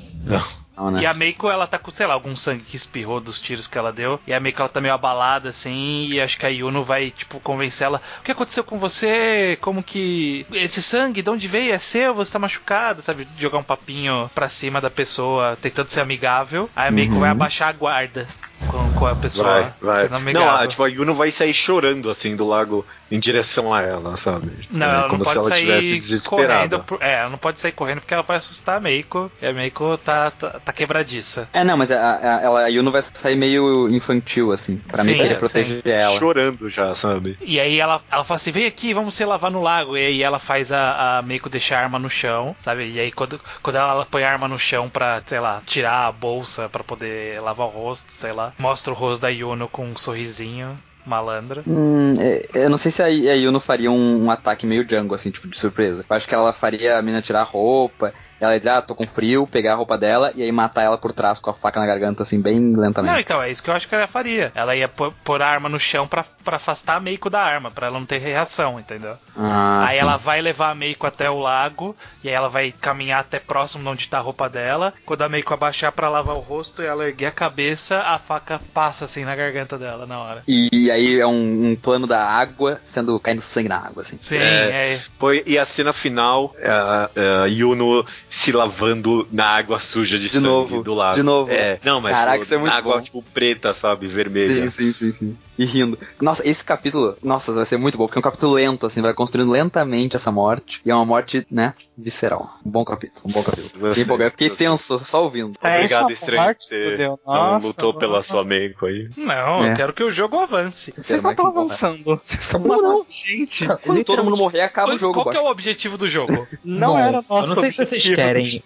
Não, né? E a Meiko, ela tá com, sei lá, algum sangue que espirrou dos tiros que ela deu. E a Meiko, ela tá meio abalada, assim. E acho que a Yuno vai, tipo, convencer ela. O que aconteceu com você? Como que. Esse sangue, de onde veio? É seu? Você tá machucada? Sabe? Jogar um papinho pra cima da pessoa, tentando ser amigável. Aí a Meiko Uhum. vai abaixar a guarda com, com a pessoa Vai, vai. Não, a, tipo, a Yuno vai sair chorando assim do lago em direção a ela, sabe? Não, É, ela não como pode se ela estivesse desesperada. correndo. por- É, ela não pode sair correndo porque ela vai assustar a Meiko. E a Meiko tá, tá, tá quebradiça. É, não, mas a, a, ela, a Yuno vai sair meio infantil, assim, pra Sim, mim querer é, proteger ela. Chorando já, sabe? E aí ela, ela fala assim, vem aqui, vamos se lavar no lago. E aí ela faz a, a Meiko deixar a arma no chão, sabe? E aí quando, quando ela põe a arma no chão pra, sei lá, tirar a bolsa pra poder lavar o rosto, sei lá, mostra o rosto da Yuno com um sorrisinho malandra. Hum, é, eu não sei se a, Yuno faria um, um ataque meio Django, assim, tipo, de surpresa. Eu acho que ela faria a menina tirar a roupa, ela dizer, ah, tô com frio, pegar a roupa dela e aí matar ela por trás com a faca na garganta, assim, bem Não, lentamente. então, é isso que eu acho que ela faria. Ela ia pôr, pôr a arma no chão pra, pra afastar a Meiko da arma, pra ela não ter reação, entendeu? Ah, aí sim. ela vai levar a Meiko até o lago, e aí ela vai caminhar até próximo de onde tá a roupa dela. Quando a Meiko abaixar pra lavar o rosto e ela erguer a cabeça, a faca passa assim na garganta dela na hora. E aí é um, um plano da água, sendo caindo sangue na água, assim. Sim, É. é. Foi, e a cena final, é a, a Yuno se lavando na água suja de, De sangue novo, do lago. de novo. É, não, mas Caraca, tipo, isso é muito na água, bom. tipo, preta, sabe? Vermelha. Sim, sim, sim, sim. E rindo. Nossa, esse capítulo, nossa, vai ser muito bom, porque é um capítulo lento, assim, vai construindo lentamente essa morte. E é uma morte, né, visceral. Um bom capítulo, um bom capítulo. Fiquei empolgado, fiquei tenso, só ouvindo. É, Obrigado, essa estranho, que você não Nossa, lutou pela nossa. sua Meiko aí. Não, É. eu quero que o jogo avance. Vocês não estão avançando. Vocês estão não? matando gente. Quando todo mundo morrer, acaba Qual, o jogo, qual que é o objetivo do jogo? Não Bom, era nosso eu não sei se vocês objetivo querem.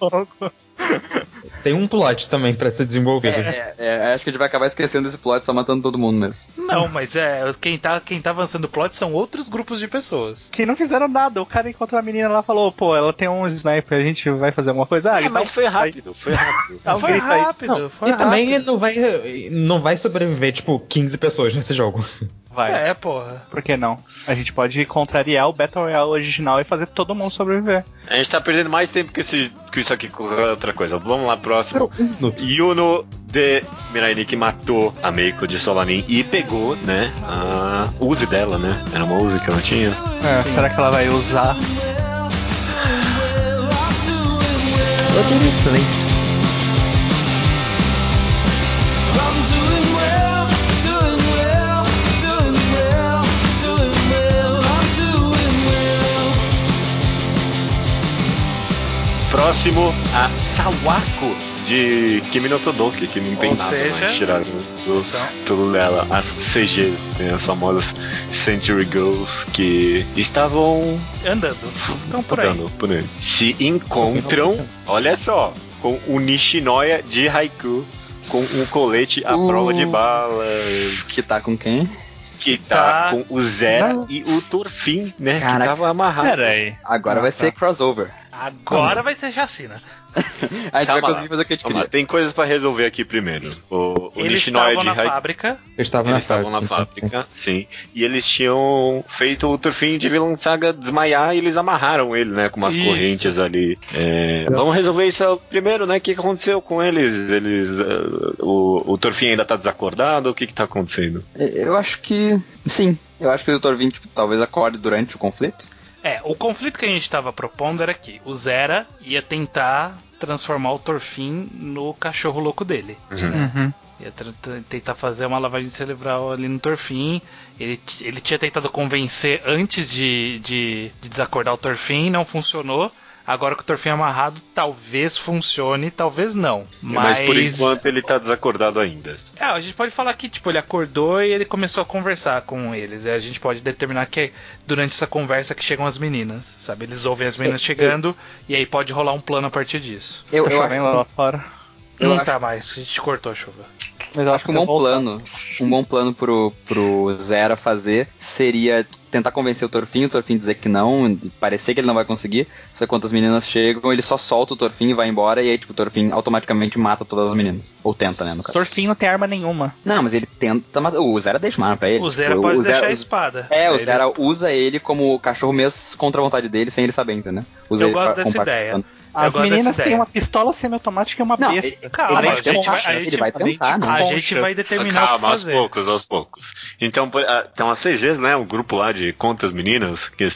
Tem um plot também pra ser desenvolvido. É, é, é, acho que a gente vai acabar esquecendo esse plot só matando todo mundo mesmo. Não, mas é, quem tá, quem tá avançando o plot são outros grupos de pessoas. Que não fizeram nada. O cara encontrou a menina lá e falou, pô, ela tem um sniper, a gente vai fazer alguma coisa? Ah, Ah, mas foi rápido, foi rápido. Um foi rápido, Não, foi e também rápido. não vai, não vai sobreviver, tipo, 15 pessoas nesse jogo. Vai. É, porra. Por que não? A gente pode contrariar o Battle Royale original e fazer todo mundo sobreviver. A gente tá perdendo mais tempo que, esse, que isso aqui com outra coisa. Vamos lá, próximo. Yuno de Miraini que matou a Meiko de Solanin e pegou, né, a Uzi dela, né? Era uma Uzi que ela tinha. É, será que ela vai usar? Eu tenho silêncio. Próximo, a Sawako de Kimi no Todoki, que não tem Ou nada seja, mais tirado do, tudo dela. As CG, tem as famosas Century Girls que estavam Andando. Então por aí. andando por aí. Se encontram, olha só, com o Nishinoya de Haiku. Com um colete à Uh. prova de balas. Que tá com quem? Que tá, Tá. com o Zera Não. e o Torfin, né? Caraca. Que tava amarrado. Pera aí. Agora Ah, vai tá. ser crossover. Agora vai ser chacina. A gente vai Calma conseguir lá. fazer o que a gente lá, queria. tem coisas pra resolver aqui primeiro. O, o Eles estavam na fábrica. Eles na estavam na fábrica. sim. E eles tinham feito o Turfin de Vilão Saga desmaiar e eles amarraram ele, né? Com umas Isso. correntes ali. É, vamos resolver isso primeiro, né? O que aconteceu com eles? Eles. eh, o, o Turfin ainda tá desacordado? O que que tá acontecendo? Eu acho que. Sim. Eu acho que o Dr. 20 tipo, talvez acorde durante o conflito. É, o conflito que a gente estava propondo era que o Zera ia tentar transformar o Torfin no cachorro louco dele. Uhum. Ia tra- tra- tentar fazer uma lavagem cerebral ali no Torfin. Ele, ele tinha tentado convencer antes de, de, de desacordar o Torfin, não funcionou. Agora que o Torfin é amarrado, talvez funcione, talvez não. Mas, Mas, por enquanto ele tá desacordado ainda. É, a gente pode falar que, tipo, ele acordou e ele começou a conversar com eles. E a gente pode determinar que é durante essa conversa que chegam as meninas, sabe? Eles ouvem as meninas É, chegando e aí pode rolar um plano a partir disso. Eu, Tá eu acho, lá fora. Eu não acho- tá mais, a gente cortou a chuva. Mas eu acho que um bom plano. Um bom plano pro, pro Zera fazer seria tentar convencer o Torfin, o Torfin dizer que não, parecer que ele não vai conseguir. Só que quando as meninas chegam, ele só solta o Torfin e vai embora, e aí, tipo, o Torfin automaticamente mata todas as meninas. Ou tenta, né, no caso. Torfin não tem arma nenhuma. Não, mas ele tenta matar. O Zera deixa uma arma pra ele. O Zera pode deixar Zera- a espada. É, o Ele- Zera usa ele como cachorro mesmo contra a vontade dele, sem ele saber, entendeu? Usa Eu gosto dessa ideia. As meninas têm uma pistola semiautomática e uma Não, besta. ele- Calma, ele vai gente tentar, vai- a ele gente- vai a gente- tentar, né? A Conchas. gente vai determinar o que Calma, aos poucos, aos poucos. Então, por- ah, então as CGs, né? O grupo lá de contas meninas, que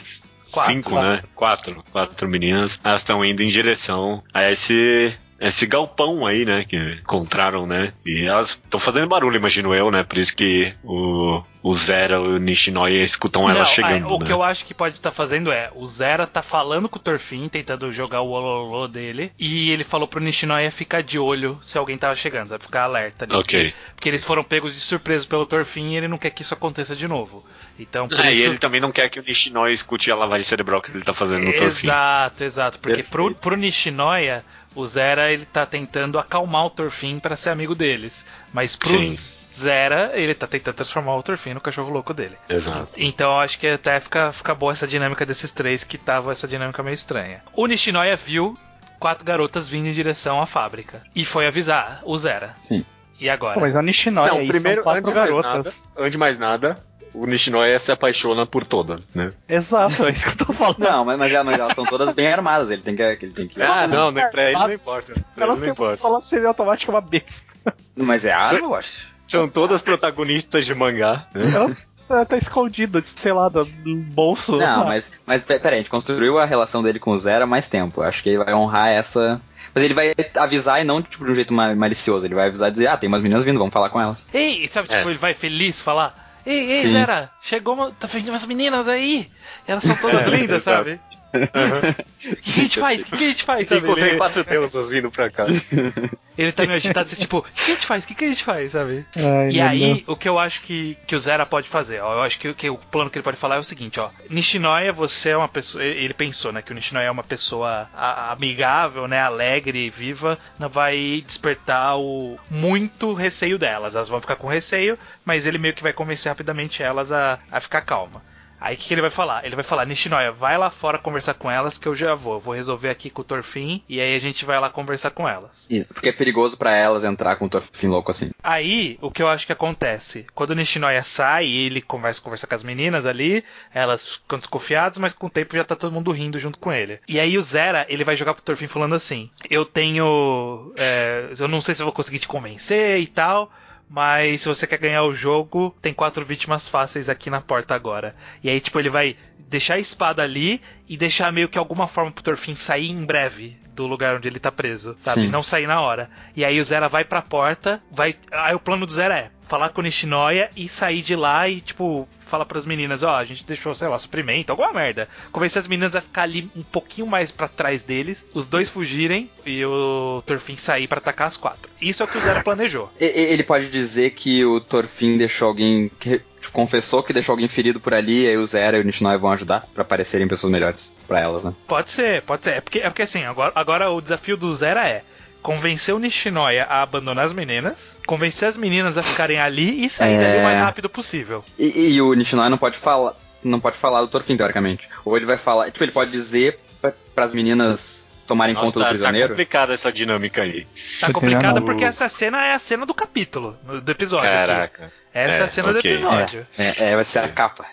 Quatro. cinco, né? Quatro, quatro meninas, elas estão indo em direção a esse. Esse galpão aí, né? Que encontraram, né? E elas estão fazendo barulho, imagino eu, né? Por isso que o, o Zera e o Nishinoya escutam elas chegando. é, o né? que eu acho que pode estar fazendo é, o Zera tá falando com o Torfin, tentando jogar o ololô dele, e ele falou pro Nishinoya ficar de olho se alguém tava chegando, vai ficar alerta ali. Ok. Porque eles foram pegos de surpresa pelo Torfin e ele não quer que isso aconteça de novo. Então, por É, isso... e ele também não quer que o Nishinoya escute a lavagem cerebral que ele tá fazendo no Torfin. Exato, exato. Porque pro, pro Nishinoya, o Zera ele tá tentando acalmar o Torfin pra ser amigo deles. Mas pro Sim. Zera, ele tá tentando transformar o Torfin no cachorro louco dele. Exato. Então eu acho que até fica, fica boa essa dinâmica desses três, que tava essa dinâmica meio estranha. O Nishinoya viu quatro garotas vindo em direção à fábrica. E foi avisar o Zera. Sim. E agora? Pô, mas é o Nishinoya Não, aí, primeiro, são antes quatro de, mais garotas. nada, antes de mais nada, o Nishinoya se apaixona por todas, né? Exato, é isso que eu tô falando. Não, mas, mas, mas elas são todas bem armadas, ele tem que. Ele tem que Ah, não, né, pra ele não importa. Pra Elas ele têm não importa. pistola semiautomática e uma besta. Mas é arma, eu acho. São todas protagonistas de mangá, né? Elas ela tá escondida, sei lá, do do bolso. Não, mas, mas pe- peraí, a gente construiu a relação dele com o Zero há mais tempo. Acho que ele vai honrar essa. Mas ele vai avisar e não tipo, de um jeito ma- malicioso. Ele vai avisar e dizer: Ah, tem umas meninas vindo, vamos falar com elas. Ei, sabe, tipo, É. ele vai feliz falar. Ei, ei, Sim. Zera, chegou uma. Tá vindo umas meninas aí. Elas são todas É, lindas, sabe? O que, que a gente faz? O que, que a gente faz? Sabe? Encontrei Ele, quatro deusas vindo pra cá. ele tá meio agitado, assim, tipo, o que, que a gente faz? O que, que a gente faz, sabe? Ai, E aí, Deus. o que eu acho que, que o Zera pode fazer, ó, eu acho que, que o plano que ele pode falar é o seguinte, ó. Nishinoya, você é uma pessoa. Ele pensou, né, que o Nishinoya é uma pessoa amigável, né, alegre, viva, não vai despertar o muito receio delas. Elas vão ficar com receio, mas ele meio que vai convencer rapidamente elas a, a ficar calma. Aí o que, que ele vai falar? Ele vai falar, Nishinoya, vai lá fora conversar com elas que eu já vou. Eu vou resolver aqui com o Torfin e aí a gente vai lá conversar com elas. Isso, porque é perigoso pra elas entrar com o Torfin louco assim. Aí, o que eu acho que acontece? Quando o Nishinoya sai e ele começa a conversar com as meninas ali, elas ficam desconfiadas, mas com o tempo já tá todo mundo rindo junto com ele. E aí o Zera, ele vai jogar pro Torfin falando assim: Eu tenho. é, eu não sei se eu vou conseguir te convencer e tal. Mas se você quer ganhar o jogo, tem quatro vítimas fáceis aqui na porta agora. E aí, tipo, ele vai deixar a espada ali e deixar meio que alguma forma pro Torfin sair em breve do lugar onde ele tá preso, sabe? Sim. Não sair na hora. E aí o Zera vai pra porta, vai. Aí o plano do Zera é falar com o Nishinoya e sair de lá e, tipo, falar pras meninas, ó, a gente deixou, sei lá, suprimento, alguma merda. Convencer as meninas a ficar ali um pouquinho mais pra trás deles, os dois fugirem e o Torfin sair pra atacar as quatro. Isso é o que o Zera planejou. Ele pode dizer que o Torfin deixou alguém. Confessou que deixou alguém ferido por ali, e aí o Zero e o Nishinoya vão ajudar pra parecerem pessoas melhores pra elas, né? Pode ser, pode ser. É porque, é porque assim, agora, agora o desafio do Zera é convencer o Nishinoya a abandonar as meninas, convencer as meninas a ficarem ali e sair É. dali o mais rápido possível. E, e o Nishinoya não pode falar. Não pode falar do Torfin, teoricamente. Ou ele vai falar. Tipo, ele pode dizer pra, pras meninas tomarem Nossa, conta do tá, tá prisioneiro. complicada essa dinâmica aí. Tá complicada porque essa cena é a cena do capítulo, do episódio. aqui. Essa é, É, a cena ok. do episódio. É, é, vai ser a capa.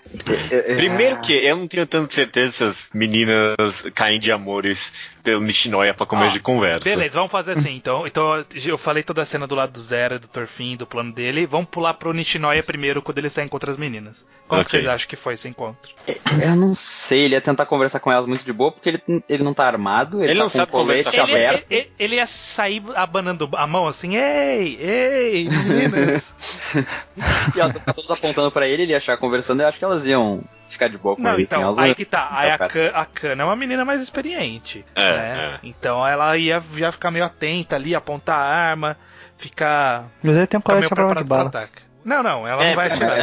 É, é, Primeiro que eu não tenho tanta certeza se as meninas caem de amores pelo Nishinoya pra começo Ó, de conversa. Beleza, vamos fazer assim. Então, então eu falei toda a cena do lado do Zero, do Torfin, do plano dele. Vamos pular pro Nishinoya primeiro quando ele sai contra as meninas. Como que Ok. vocês acham que foi esse encontro? Eu não sei, ele ia tentar conversar com elas muito de boa, porque ele, ele não tá armado, ele, Ele tá não com sabe o colete Ele, aberto. ele- ele ia sair abanando a mão assim, ei, ei, meninas. E elas ficam todas apontando pra ele, ele ia achar conversando, eu acho que elas iam ficar de boa com Não, ele. assim, então, elas aí que tá. Aí a, Kan, a Kana é uma menina mais experiente. É, né? é. Então ela ia já ficar meio atenta ali, apontar a arma, ficar, Mas ele tem um colete de bala. ataque. Não, não, ela É, não vai atirar. é,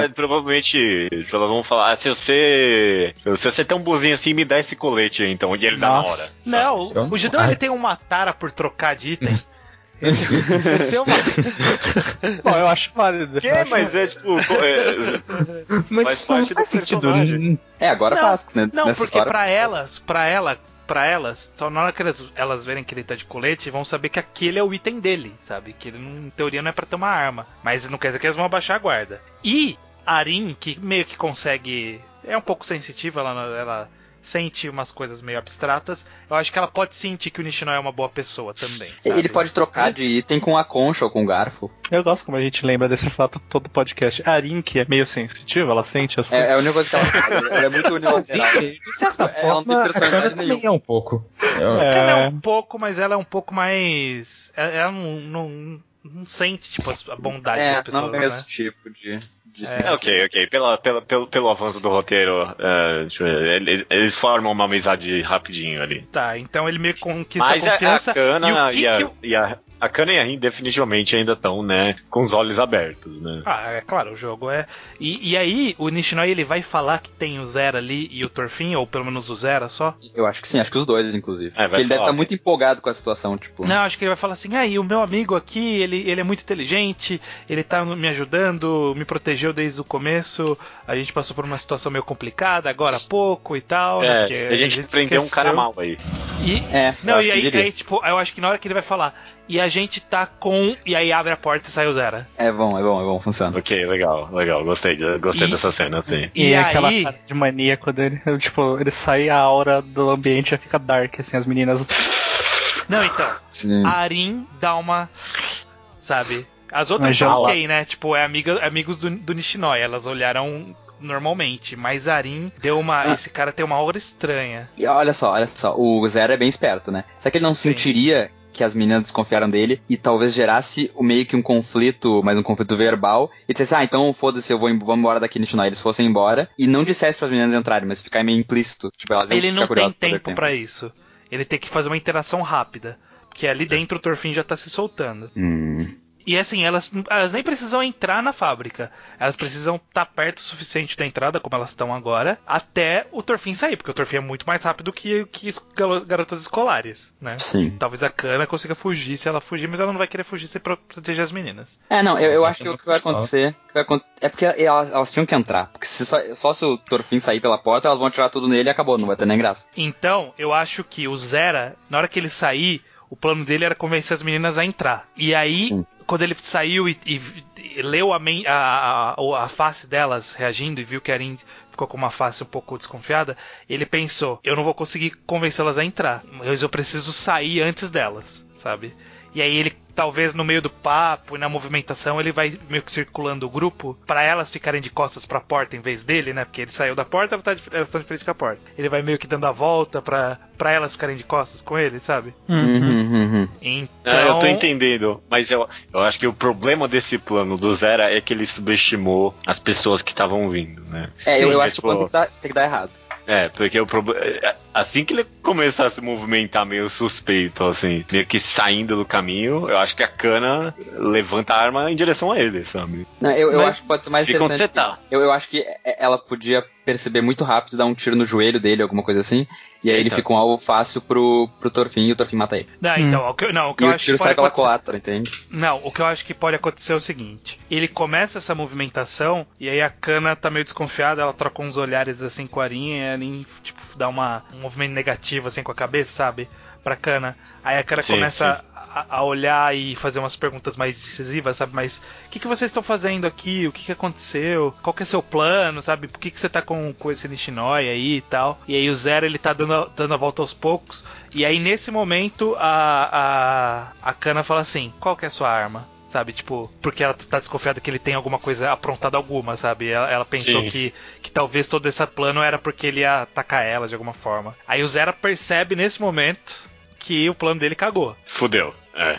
é, é, provavelmente elas vão falar, ah, se você. Se você é tão bonzinho assim, me dá esse colete aí, então. E ele dá na Nossa. hora. sabe? Não, o Judão ai. ele tem uma tara por trocar de item. É uma... Bom, eu acho válido. Que? Mas é tipo. é, Mas Faz parte do faz sentido. personagem. É, agora Não, faz, né? Não, Nessa porque história. pra elas, pra ela, pra elas, só na hora que elas, elas verem que ele tá de colete, vão saber que aquele é o item dele, sabe? Que ele, em teoria, não é pra ter uma arma. Mas não quer dizer que elas vão abaixar a guarda. E a Arin, que meio que consegue. É um pouco sensitiva, ela, ela sente umas coisas meio abstratas. Eu acho que ela pode sentir que o Nishino é uma boa pessoa também. sabe? Ele pode trocar de item com a concha ou com o garfo. Eu gosto como a gente lembra desse fato todo podcast. A Arin, que é meio sensitiva, ela sente as É, é a única coisa que ela faz. Ela é muito unilateral. De certa Ela não tem forma, personalidade nenhuma. é um pouco. É. Ela é um pouco, mas ela é um pouco mais. Ela ela não, não, não sente, tipo, a bondade das É, pessoas, não é o né? tipo de. De É, ok, ok. Pela, pela, pelo, pelo avanço do roteiro, é, eles, eles formam uma amizade rapidinho ali. Tá, então ele meio que conquista Mas a a, a confiança. Kana e o que e, a, que e a, a Kana e a Rin definitivamente ainda estão, né, com os olhos abertos, né? Ah, é claro, o jogo é. E, e aí, o Nishinoi ele vai falar que tem o Zera ali e o Torfin, ou pelo menos o Zera só. Eu acho que sim, acho que os dois, inclusive. É, ele deve estar muito empolgado com a situação, tipo. Não, acho que ele vai falar assim: ah, e o meu amigo aqui, ele, ele é muito inteligente, ele tá me ajudando, me protegeu desde o começo. A gente passou por uma situação meio complicada, agora há pouco e tal. né, É, porque a gente prendeu um cara esqueceu. mal aí. E, É, Não, e aí, aí, tipo, eu acho que na hora que ele vai falar, e a gente tá com. E aí abre a porta e sai o Zera. É bom, é bom, é bom, funciona. Ok, legal, legal, gostei, gostei E- dessa cena, sim. E, E aquela aí- cara de maníaco dele. Tipo, ele sai a aura do ambiente já fica dark, assim, as meninas. Não, então. Sim. A Arin dá uma. Sabe? As outras estão ok, né? Tipo, é amiga, amigos do, do Nishinoi. Elas olharam normalmente. Mas a Arin deu uma. Ah. Esse cara tem uma aura estranha. E olha só, olha só, o Zero é bem esperto, né? Será que ele não Sim. sentiria que as meninas desconfiaram dele e talvez gerasse o meio que um conflito, mas um conflito verbal, e dissesse, ah, então foda-se, eu vou, em- vou embora daqui no. Eles fossem embora e não dissesse pras meninas entrarem, mas ficar meio implícito. Tipo, elas Ele não tem tempo pra isso. Ele tem que fazer uma interação rápida. Porque ali dentro o Torfin já tá se soltando. Hum. E assim, elas, elas nem precisam entrar na fábrica. Elas precisam estar perto o suficiente da entrada, como elas estão agora, até o Torfin sair, porque o Torfin é muito mais rápido que, que garotas escolares, né? Sim. Talvez a Kana consiga fugir se ela fugir, mas ela não vai querer fugir sem pro- proteger as meninas. É, não, eu, eu acho que Tá o que vai acontecer. que vai acon- é porque elas, elas tinham que entrar. Porque se só, só se o Torfin sair pela porta, elas vão tirar tudo nele e acabou, não vai ter nem graça. Então, eu acho que o Zera, na hora que ele sair, o plano dele era convencer as meninas a entrar. E aí, Sim. Quando ele saiu e, e- e leu a, men- a, a, a face delas reagindo e viu que a Erin ficou com uma face um pouco desconfiada, ele pensou: eu não vou conseguir convencê-las a entrar, mas eu preciso sair antes delas, sabe? E aí ele talvez no meio do papo e na movimentação ele vai meio que circulando o grupo pra elas ficarem de costas pra porta em vez dele, né? Porque ele saiu da porta, ela tá de- elas estão de frente com a porta. Ele vai meio que dando a volta pra, pra elas ficarem de costas com ele, sabe? Uhum, uhum. Então, É, eu tô entendendo, mas eu, eu acho que o problema desse plano do Zera é que ele subestimou as pessoas que estavam vindo, né? É, Sim, eu, eu é acho que o tipo- plano tem que, dar, tem que dar errado. É, porque o problema. Assim que ele começar a se movimentar meio suspeito, assim, meio que saindo do caminho, eu acho que a cana levanta a arma em direção a ele, sabe? Não, eu, eu acho que pode ser mais fica onde interessante. você tá. que isso. Eu, eu acho que é- ela podia perceber muito rápido, dar um tiro no joelho dele, alguma coisa assim. E aí ele Eita. fica um alvo fácil pro, pro Torfin e o Torfin mata ele. Não, então, o que, eu- não, o que E eu o acho tiro que sai pode pela acontecer- colatra, entende? Não, o que eu acho que pode acontecer é o seguinte: ele começa essa movimentação e aí a Kana tá meio desconfiada, ela troca uns olhares assim com a Arin e a Arin, tipo, dá uma, um movimento negativo assim com a cabeça, sabe? Pra Kana. Aí a Kana Sim, começa a, a olhar e fazer umas perguntas mais decisivas, sabe? Mas o que, que vocês estão fazendo aqui? O que, que aconteceu? Qual que é seu plano, sabe? Por que, que você tá com, com esse Nishinoi aí e tal? E aí o Zero ele tá dando, a- dando a volta aos poucos. E aí nesse momento a, a, a Kana fala assim: qual que é a sua arma? Sabe, tipo, porque ela tá desconfiada que ele tem alguma coisa aprontada alguma, sabe? Ela, ela pensou Sim. que, que talvez todo esse plano era porque ele ia atacar ela de alguma forma. Aí o Zera percebe nesse momento que o plano dele cagou. Fudeu. É.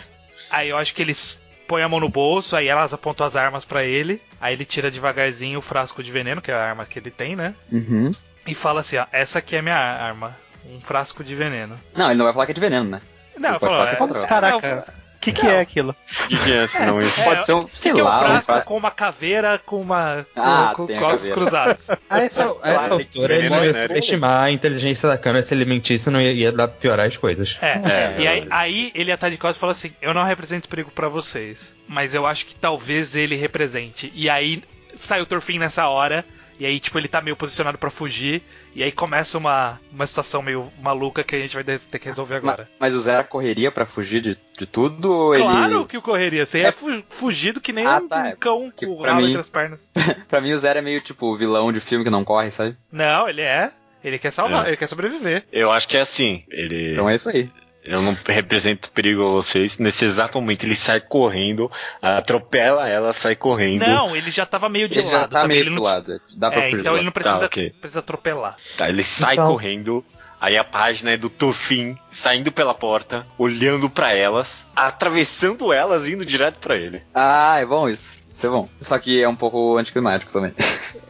Aí eu acho que eles põem a mão no bolso, aí elas apontam as armas pra ele, aí ele tira devagarzinho o frasco de veneno, que é a arma que ele tem, né? Uhum. E fala assim, ó, essa aqui é minha arma, um frasco de veneno. Não, ele não vai falar que é de veneno, né? Não, Ele falar que é é, Caraca, que, que é aquilo? O que, que é senão isso? Pode ser um, Que sei que é um lá, um frasco frasco. com uma caveira com uma Ah, com, tem com caveira. cruzados. A essa, a essa Claro, altura ele não ia né? subestimar a inteligência da câmera se alimentícia não ia, ia dar piorar as coisas. É. É, e aí, aí ele atar de costas e fala assim: Eu não represento perigo pra vocês, mas eu acho que talvez ele represente. E aí sai o Torfin nessa hora, e aí, tipo, ele tá meio posicionado pra fugir, e aí começa uma, uma situação meio maluca que a gente vai ter que resolver agora. Mas o Zera correria pra fugir de, de tudo ou ele. Claro que o correria, você É- fu- fugido que nem Ah, um tá, é. cão Que com o rabo mim- entre as pernas. Pra mim o Zera é meio tipo vilão de filme que não corre, sabe? Não, ele é. Ele quer salvar, É. ele quer sobreviver. Eu acho que é assim. Ele. Então é isso aí. Eu não represento perigo a vocês. Nesse exato momento ele sai correndo, atropela ela, sai correndo. Não, ele já tava meio de ele já lado, tá sabe? meio ele não... lado. Dá pra É, fugir. então ele não precisa, Tá, ok. precisa atropelar. Tá, ele sai Então- correndo. Aí a página é do Torfin saindo pela porta, olhando pra elas, atravessando elas, indo direto pra ele. Ah, é bom isso. Isso é bom. Só que é um pouco anticlimático também.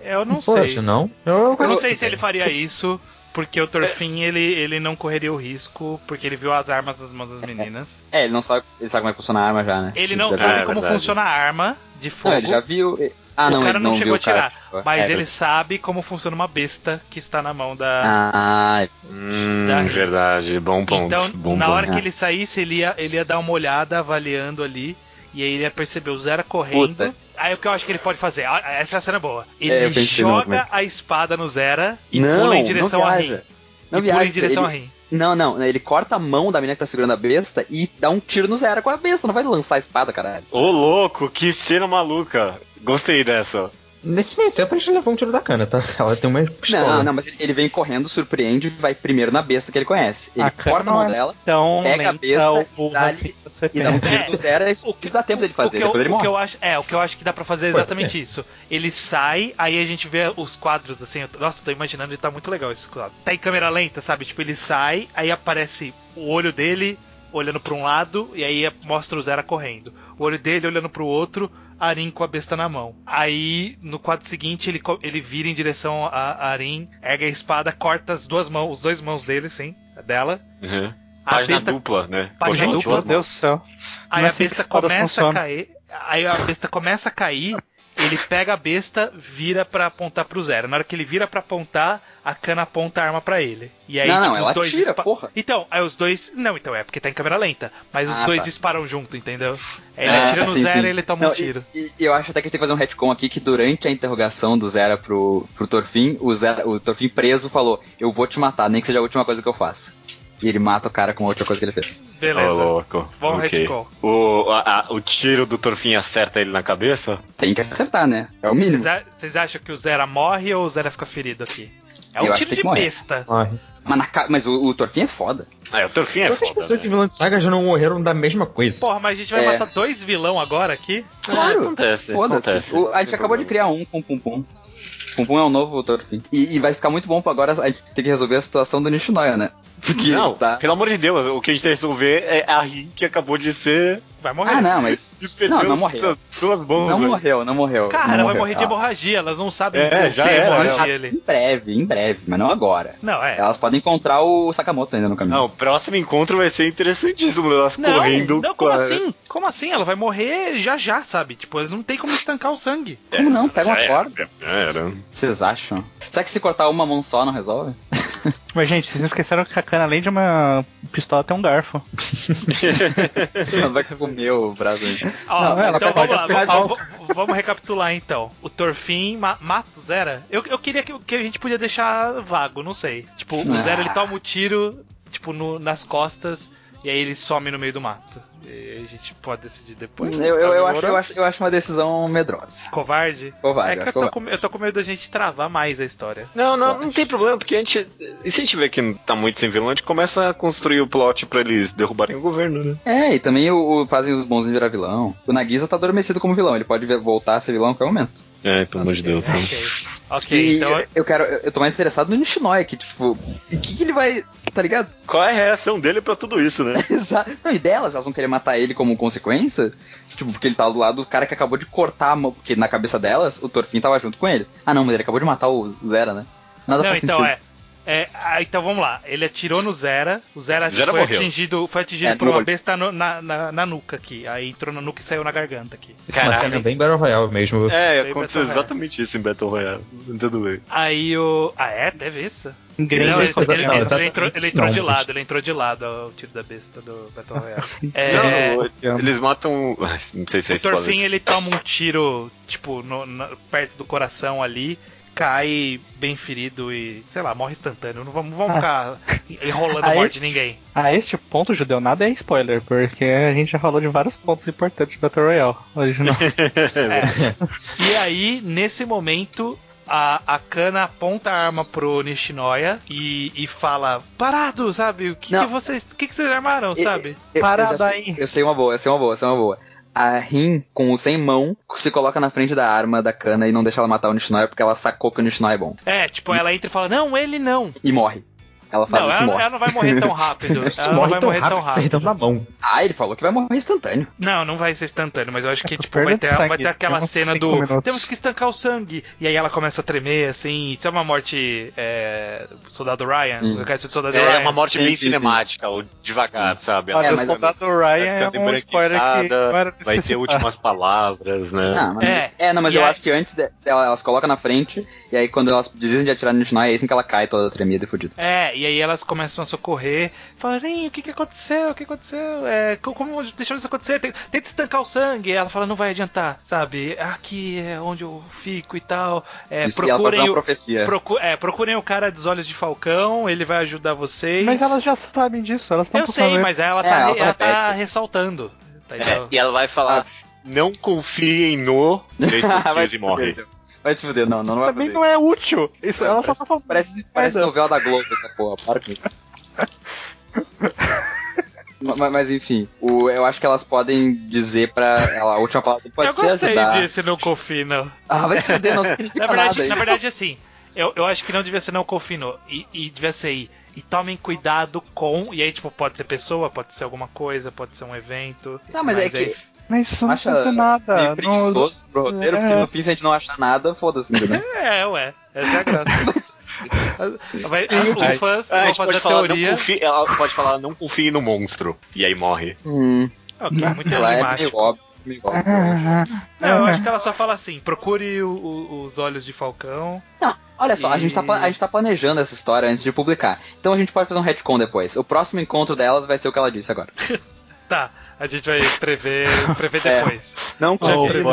Eu não Poxa, sei. não? Eu, Eu não sei se ele faria isso, porque o Torfin ele, ele não correria o risco, porque ele viu as armas das mãos das meninas. É, ele não sabe. Ele sabe como é que funciona a arma já, né? Ele não sabe É, como verdade. funciona a arma de fogo. Não, ele já viu. Ah, o não, cara ele não, não chegou viu a o cara. tirar, mas É, ele sabe como funciona uma besta que está na mão da. Ah, Hum, Tá. verdade, bom ponto. então, bom na ponto. hora que ele saísse, ele ia, ele ia dar uma olhada, avaliando ali, e aí ele ia perceber o Zera correndo. Puta. Aí o que eu acho que ele pode fazer? Ah, Essa é a cena boa. Ele É, pensei no joga argumento. a espada no Zera e não, pula em direção não a viaja. Rin. Não e pula viaja. em direção ele... a Rin. Não, não, ele corta a mão da menina que tá segurando a besta e dá um tiro no Zera com a besta. Não vai lançar a espada, caralho. Ô louco, que cena maluca. Gostei dessa. Nesse meio tempo a gente levou um tiro da cana, tá? Ela tem uma pistola. Não, não, mas ele- vem correndo, surpreende e vai primeiro na besta que ele conhece. Ele A corta a mão é dela Então, Pega a besta o e dá-lhe- assim que e dá um tiro no Zera. Isso, isso dá tempo dele fazer, o que, eu, depois ele o que eu acho, é, o que eu acho que dá pra fazer é exatamente isso. Ele sai, aí a gente vê os quadros assim. eu- nossa, tô imaginando, tá muito legal esse quadro. Tá em câmera lenta, sabe? Tipo, ele sai, aí aparece o olho dele olhando pra um lado, e aí mostra o Zera correndo. O olho dele olhando pro outro, Arin com a besta na mão. Aí, no quadro seguinte, ele, ele vira em direção a a Arin, ergue a espada, corta as duas mãos, os dois mãos dele, sim, dela. Uhum. A Página besta- dupla, né? Página dupla. Meu. Deus do céu. Aí é a assim besta começa a cair. Aí a besta começa a cair. Ele pega a besta, vira pra apontar pro zero. Na hora que ele vira pra apontar, a cana aponta a arma pra ele. E aí, não, não, tipo, ela os dois porra. Então, aí os dois. Não, então é porque tá em câmera lenta. Mas os Ah, dois tá. disparam junto, entendeu? Aí ele Ah, atira no sim, zero sim. e ele toma Não, um tiro. E, e eu acho até que a gente tem que fazer um retcon aqui que durante a interrogação do Zera pro, pro Torfin, o, Zera, o Torfin preso falou: Eu vou te matar, nem que seja a última coisa que eu faça. E ele mata o cara com outra coisa que ele fez. Ô Beleza. louco. Bom Ok. retcon. O, a- a- o tiro do Torfin acerta ele na cabeça? Tem que acertar, né? É o mínimo. Vocês acham que o Zera morre ou o Zera fica ferido aqui? É um tiro de morrer. besta. Morre. Mas, na mas o, o Torfin é foda. Ah, o Torfin é Quantas foda. pessoas né? em vilão de saga já não morreram da mesma coisa? Porra, mas a gente vai É. matar dois vilão agora aqui? Claro. acontece. Foda-se. acontece. O- A gente acabou de criar um com o Pum Pum. Pum Pum é um novo Torfin. E, e vai ficar muito bom pra agora a gente ter que resolver a situação do Nishinoya, né? Porque Não, tá. pelo amor de Deus, o que a gente tem que resolver é a Rin que acabou de ser Vai morrer. Ah, não, mas. Não, não morreu. duas- mãos. Não morreu, não morreu. Cara, não vai morreu. morrer de hemorragia, elas não sabem É, já era, hemorragia Em ali. breve, em breve, mas não agora. Não, é. Elas podem encontrar o Sakamoto ainda no caminho. Não, o próximo encontro vai ser interessantíssimo, elas Não, correndo. não, com como a- assim? Como assim? Ela vai morrer já já, sabe? Tipo, eles não tem como estancar o sangue. Como não? Pega uma corda. era. Vocês acham? Será que se cortar uma mão só não resolve? Mas, gente, vocês esqueceram que a cana, além de uma pistola, tem um garfo. Vai comer o braço aí. Ó, Não, ela então vamos lá, vamos, vamos- recapitular então. O Torfin ma mata o Zera. Eu, eu queria que, que a gente podia deixar vago, não sei. Tipo, o Ah. Zera ele toma o tiro, tipo, no- nas costas, e aí ele some no meio do mato. E a gente pode decidir depois. Eu, eu, eu, acho, eu, acho, eu acho uma decisão medrosa. Covarde? Covarde, é que eu tô, covarde. com, eu tô com medo da gente travar mais a história. Não, não, não tem problema, porque a gente. E se a gente vê que tá muito sem vilão, a gente começa a construir o plot pra eles derrubarem o governo, né? É, e também o, o- fazem os bonzinhos virar vilão. O Nagisa tá adormecido como vilão, ele pode voltar a ser vilão a qualquer momento. É, pelo amor de Deus. né? Ok, e então. eu quero. Eu tô mais interessado no Nishinoya, que, tipo, o que, que ele vai. Tá ligado? Qual é a reação dele pra tudo isso, né? Exato. Não, e delas, elas vão querer matar ele como consequência? Tipo, porque ele tá do lado do cara que acabou de cortar a mão. Porque na cabeça delas, o Torfin tava junto com ele. Ah, não, mas ele acabou de matar o Zera, né? Nada Não, faz então sentido. é. É, ah, então vamos lá. Ele atirou no Zera. O Zera, Zera foi morreu. atingido, foi atingido É, por no uma olho. besta no- na, na, na nuca aqui. Aí entrou na nuca e saiu na garganta aqui. É uma cena bem Battle Royale mesmo. É, Bem aconteceu exatamente isso em Battle Royale. Tudo bem. Aí o. Ah, é? Teve isso? Não, ele, fazer- ele- não, ele entrou, ele entrou não, de lado, ele entrou de lado ao tiro da besta do Battle Royale. É, Não, eles matam. Não sei se é o Torfin ele toma um tiro, tipo, no- na- perto do coração ali, cai bem ferido e, sei lá, morre instantâneo. Não vamos, vamos ficar enrolando a Ah, morte de esse- ninguém. A este ponto, Judeu, nada é spoiler, porque a gente já falou de vários pontos importantes de Battle Royale original. E aí, nesse momento, a, a Kana aponta a arma pro Nishinoya e, e fala: Parado, sabe? O que, que vocês. O que, que vocês armaram, E- sabe? Eu- Parada eu sei- aí. Eu sei uma boa, eu sei uma boa, eu sei uma boa. A Rin, com o sem mão, se coloca na frente da arma da Kana e não deixa ela matar o Nishinoya porque ela sacou que o Nishinoya é bom. É, tipo, ela entra e fala: Não, ele não. E morre. Ela faz Não, isso ela, morre. ela não vai morrer tão rápido. Ela não morre vai tão morrer tão rápido, perdendo rápido. na mão. Ah, ele falou que vai morrer instantâneo. Não, não vai ser instantâneo, mas eu acho que É, tipo, vai ter, vai ter aquela cena do. minutos. Temos que estancar o sangue. E aí ela começa a tremer, assim. Isso é uma morte. É, Soldado Ryan? Hum. No caso do Soldado É Ryan. uma morte Sim, bem sim, cinemática, ou devagar, sabe? Olha, É, o mas- soldado Ryan é um spoiler que não vai ter últimas palavras, né? Mas É, é, não, mas eu acho que antes de- elas colocam na frente, e aí quando elas desistem de atirar no Nishinoya, é assim que ela cai toda tremida e fodida. É, e aí elas começam a socorrer, falam, "Ih, o que que aconteceu? O que aconteceu? É, co- como deixamos isso acontecer? Tenta, tenta estancar o sangue. Ela fala, não vai adiantar, sabe? Aqui é onde eu fico e tal. É, procurem, o, profecia. procu- é, procurem o cara dos olhos de falcão, ele vai ajudar vocês. Mas elas já sabem disso, elas estão Eu sei, mas ela É, tá, ela ela tá ressaltando. Tá É, e ela vai falar: não confiem no. Três e morre. Vai te fuder, não, não, não Isso vai também não é útil. Isso, ela só tá falando. Parece, parece novela da Globo essa porra, para com isso. mas, mas, enfim, o, eu acho que elas podem dizer pra ela, a última palavra pode eu ser gostei ajudar. desse não confie, não. Ah, vai se fuder, não significa Na verdade, nada. na verdade assim, eu, eu acho que não devia ser não confie, no, e, e devia ser aí. E tomem cuidado com. E aí, tipo, pode ser pessoa, pode ser alguma coisa, pode ser um evento. Não, mas, é aí- que Mas isso não acha nada. meio Não- preguiçoso pro roteiro, É. porque no fim, se a gente não achar nada, foda-se, entendeu? É, ué. Essa é a graça. Vai- os fãs Ah, a vão fazer pode a falar, não teoria. confie, ela pode falar, não confie no monstro. E aí morre. hum, Ok, muito sei lá, é meio óbvio. Meio óbvio. Não, eu acho que ela só fala assim: procure o- o- os olhos de Falcão. Olha só, a, E- gente tá, a gente tá planejando essa história antes de publicar. Então a gente pode fazer um retcon depois. O próximo encontro delas vai ser o que ela disse agora. Tá, a gente vai prever, prever É. depois. Não Já confie vi. no...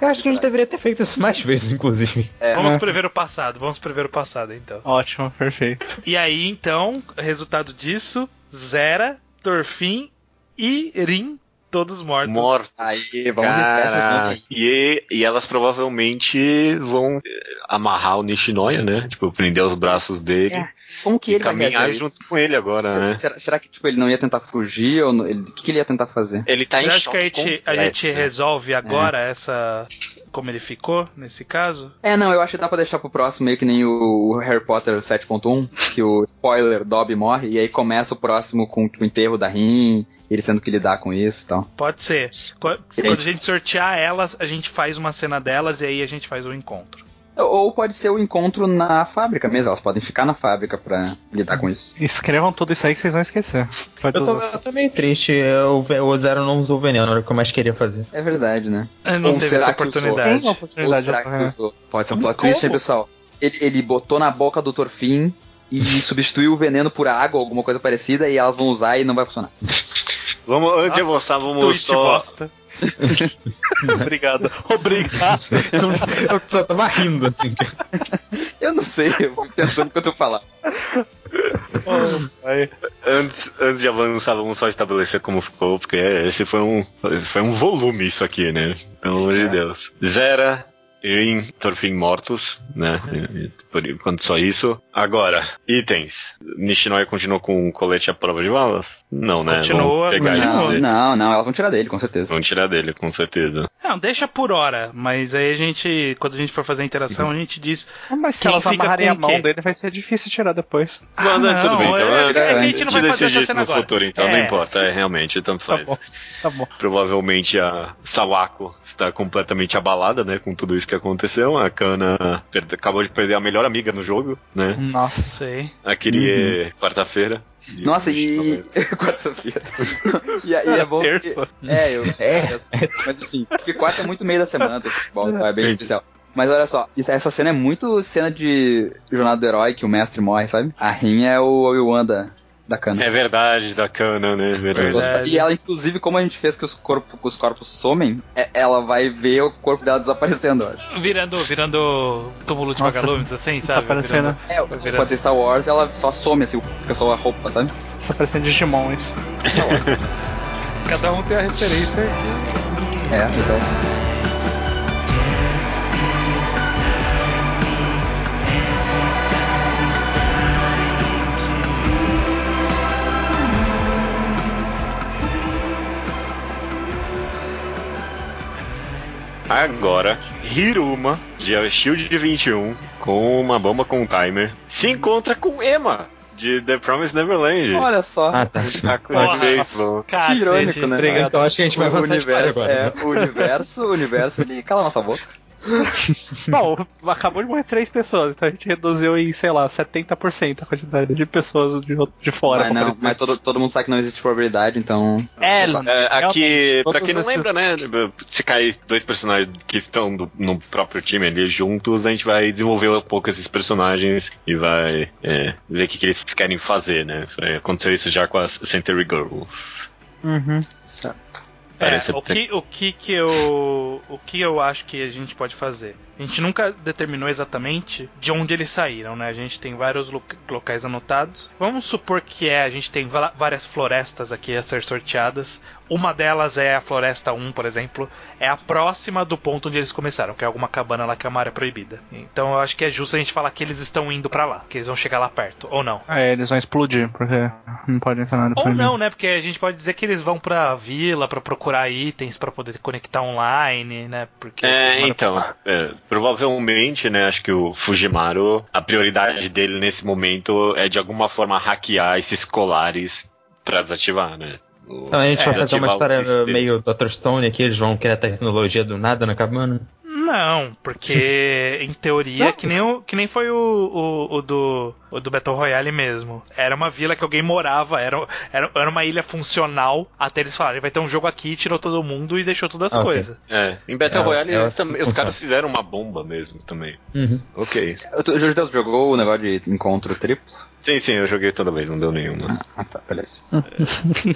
Eu acho que a gente deveria ter feito isso mais vezes, inclusive. É. Vamos prever o passado, vamos prever o passado então. Ótimo, perfeito. E aí, então, resultado disso: Zera, Torfin e Rin, todos mortos. Morto. Aí, vamos riscar esses e, e elas provavelmente vão eh, amarrar o Nishinoya, né? Tipo, prender os braços dele É. Como que ele vai caminhar junto isso? com ele agora, Se- né? será, será que tipo, ele não ia tentar fugir? Ou o que, que ele ia tentar fazer? Ele tá Você em acha choque que a gente, a gente né? resolve agora essa. Como ele ficou nesse caso? É, não, eu acho que dá pra deixar pro próximo, meio que nem o, Harry Potter 7.1, que o spoiler, Dobby morre, e aí começa o próximo com o enterro da Rin, ele sendo que lidar com isso e tal. Pode ser. Qu- Quando a gente sortear elas, a gente faz uma cena delas e aí a gente faz o encontro. Ou pode ser o encontro na fábrica mesmo, elas podem ficar na fábrica pra lidar com isso. Escrevam tudo isso aí que vocês vão esquecer. Vai Eu tô, eu tô meio triste. O, o Zero não usou veneno, era o que eu mais queria fazer. É verdade, né? Eu não Ou teve será essa que usou? oportunidade. Oportunidade. será que usou? Pode ser um plot twist, hein, pessoal? Ele, ele botou na boca do Torfin e substituiu o veneno por água, alguma coisa parecida, e elas vão usar e não vai funcionar. Vamos, antes de Nossa, avançar, vamos só. bosta. Obrigado. Obrigado. Eu só tava rindo, assim. Eu não sei, eu fui pensando enquanto eu falava. Aí, Antes, antes de avançar, vamos só estabelecer como ficou, porque esse foi um, foi um volume isso aqui, né? Pelo amor de Deus. Zera, Irin, Thorfinn mortos, né? Por enquanto só isso. Agora, itens. Nishinoya continua com o colete à prova de balas? Não, né? Continua, continua. isso Não, não, não, elas vão tirar dele, com certeza. Vamos tirar dele, com certeza. Não, deixa por hora, mas aí a gente, quando a gente for fazer a interação, a gente diz. Mas se elas amarrarem a mão dele, vai ser difícil tirar depois. Né, tudo bem, então. é, é- é a gente não vai fazer essa isso cena no agora. futuro, então, não É. importa, é realmente, tanto faz. Bom. Tá bom. Provavelmente a Sawako está completamente abalada, né, com tudo isso que aconteceu. A Kana perde- acabou de perder a melhor amiga no jogo, né? Nossa. Sei. Aquele quarta-feira. Nossa, e. Quarta-feira. e, e é bom. porque- Terça. É, eu. É. Mas enfim, porque quarta é muito meio da semana, tem futebol, é bem especial. Mas olha só, isso- essa cena é muito cena de Jornada do Herói, que o mestre morre, sabe? A Rin é o Obi-Wan da, da cana. É verdade, da Kana, né? Verdade. Verdade. E ela, inclusive, como a gente fez que os, corpo, os corpos somem, é- ela vai ver o corpo dela desaparecendo, eu acho. Virando, virando túmulo de Nossa, vagalumes, assim, Tá sabe? parecendo, É, virando. quando você Star Wars, ela só some, assim, fica só a roupa, sabe? tá parecendo Digimon isso. Virando- Cada um tem a referência que. É, exato. Agora, Hiruma, de Shield 21, com uma bomba com um timer, se encontra com Emma, de The Promised Neverland. Olha só. Ah, tá. Tá com Porra. Que irônico, né? Obrigado. Então acho que a gente vai o avançar a universo, agora. é, né? o universo, o universo, ele cala nossa boca. Bom, acabou de morrer três pessoas, então a gente reduziu em, sei lá, 70% a quantidade de pessoas de, de fora. mas não, mas todo, todo mundo sabe que não existe probabilidade, então. É, É, aqui, pra quem não esses- lembra, né? Se cair dois personagens que estão do- no próprio time ali juntos, a gente vai desenvolver um pouco esses personagens e vai é, ver o que, que eles querem fazer, né? Aconteceu isso já com as Century Girls. Uhum. É, o que, o que que eu o que eu acho que a gente pode fazer? A gente nunca determinou exatamente de onde eles saíram, né? A gente tem vários lo- locais anotados. Vamos supor que é, a gente tem várias florestas aqui a ser sorteadas. Uma delas é a floresta 1, por exemplo, é a próxima do ponto onde eles começaram, que é alguma cabana lá que é uma área proibida. Então eu acho que é justo a gente falar que eles estão indo pra lá, que eles vão chegar lá perto, ou não. É, eles vão explodir, porque não pode entrar nada Ou não, né? Porque a gente pode dizer que eles vão pra vila pra procurar itens pra poder conectar online, né? Porque É, então, é, provavelmente, né, acho que o Fujimaru, a prioridade dele nesse momento é de alguma forma hackear esses colares pra desativar, né? O- Então a gente vai fazer uma o história meio Dr. Stone aqui, eles vão criar tecnologia do nada na cabana. Não, porque em teoria, que nem, o, que nem foi o, o, o do, o do Battle Royale mesmo. Era uma vila que alguém morava, era, era, era uma ilha funcional, até eles falaram, vai ter um jogo aqui, tirou todo mundo e deixou todas as Ah, coisas. É, em Battle É, Royale é eles assim também- os caras fizeram uma bomba mesmo também. Uhum. Ok. Júlio, tu jogou o negócio de encontro triplo? Sim, sim, eu joguei toda vez, não deu nenhuma. Ah, tá, beleza.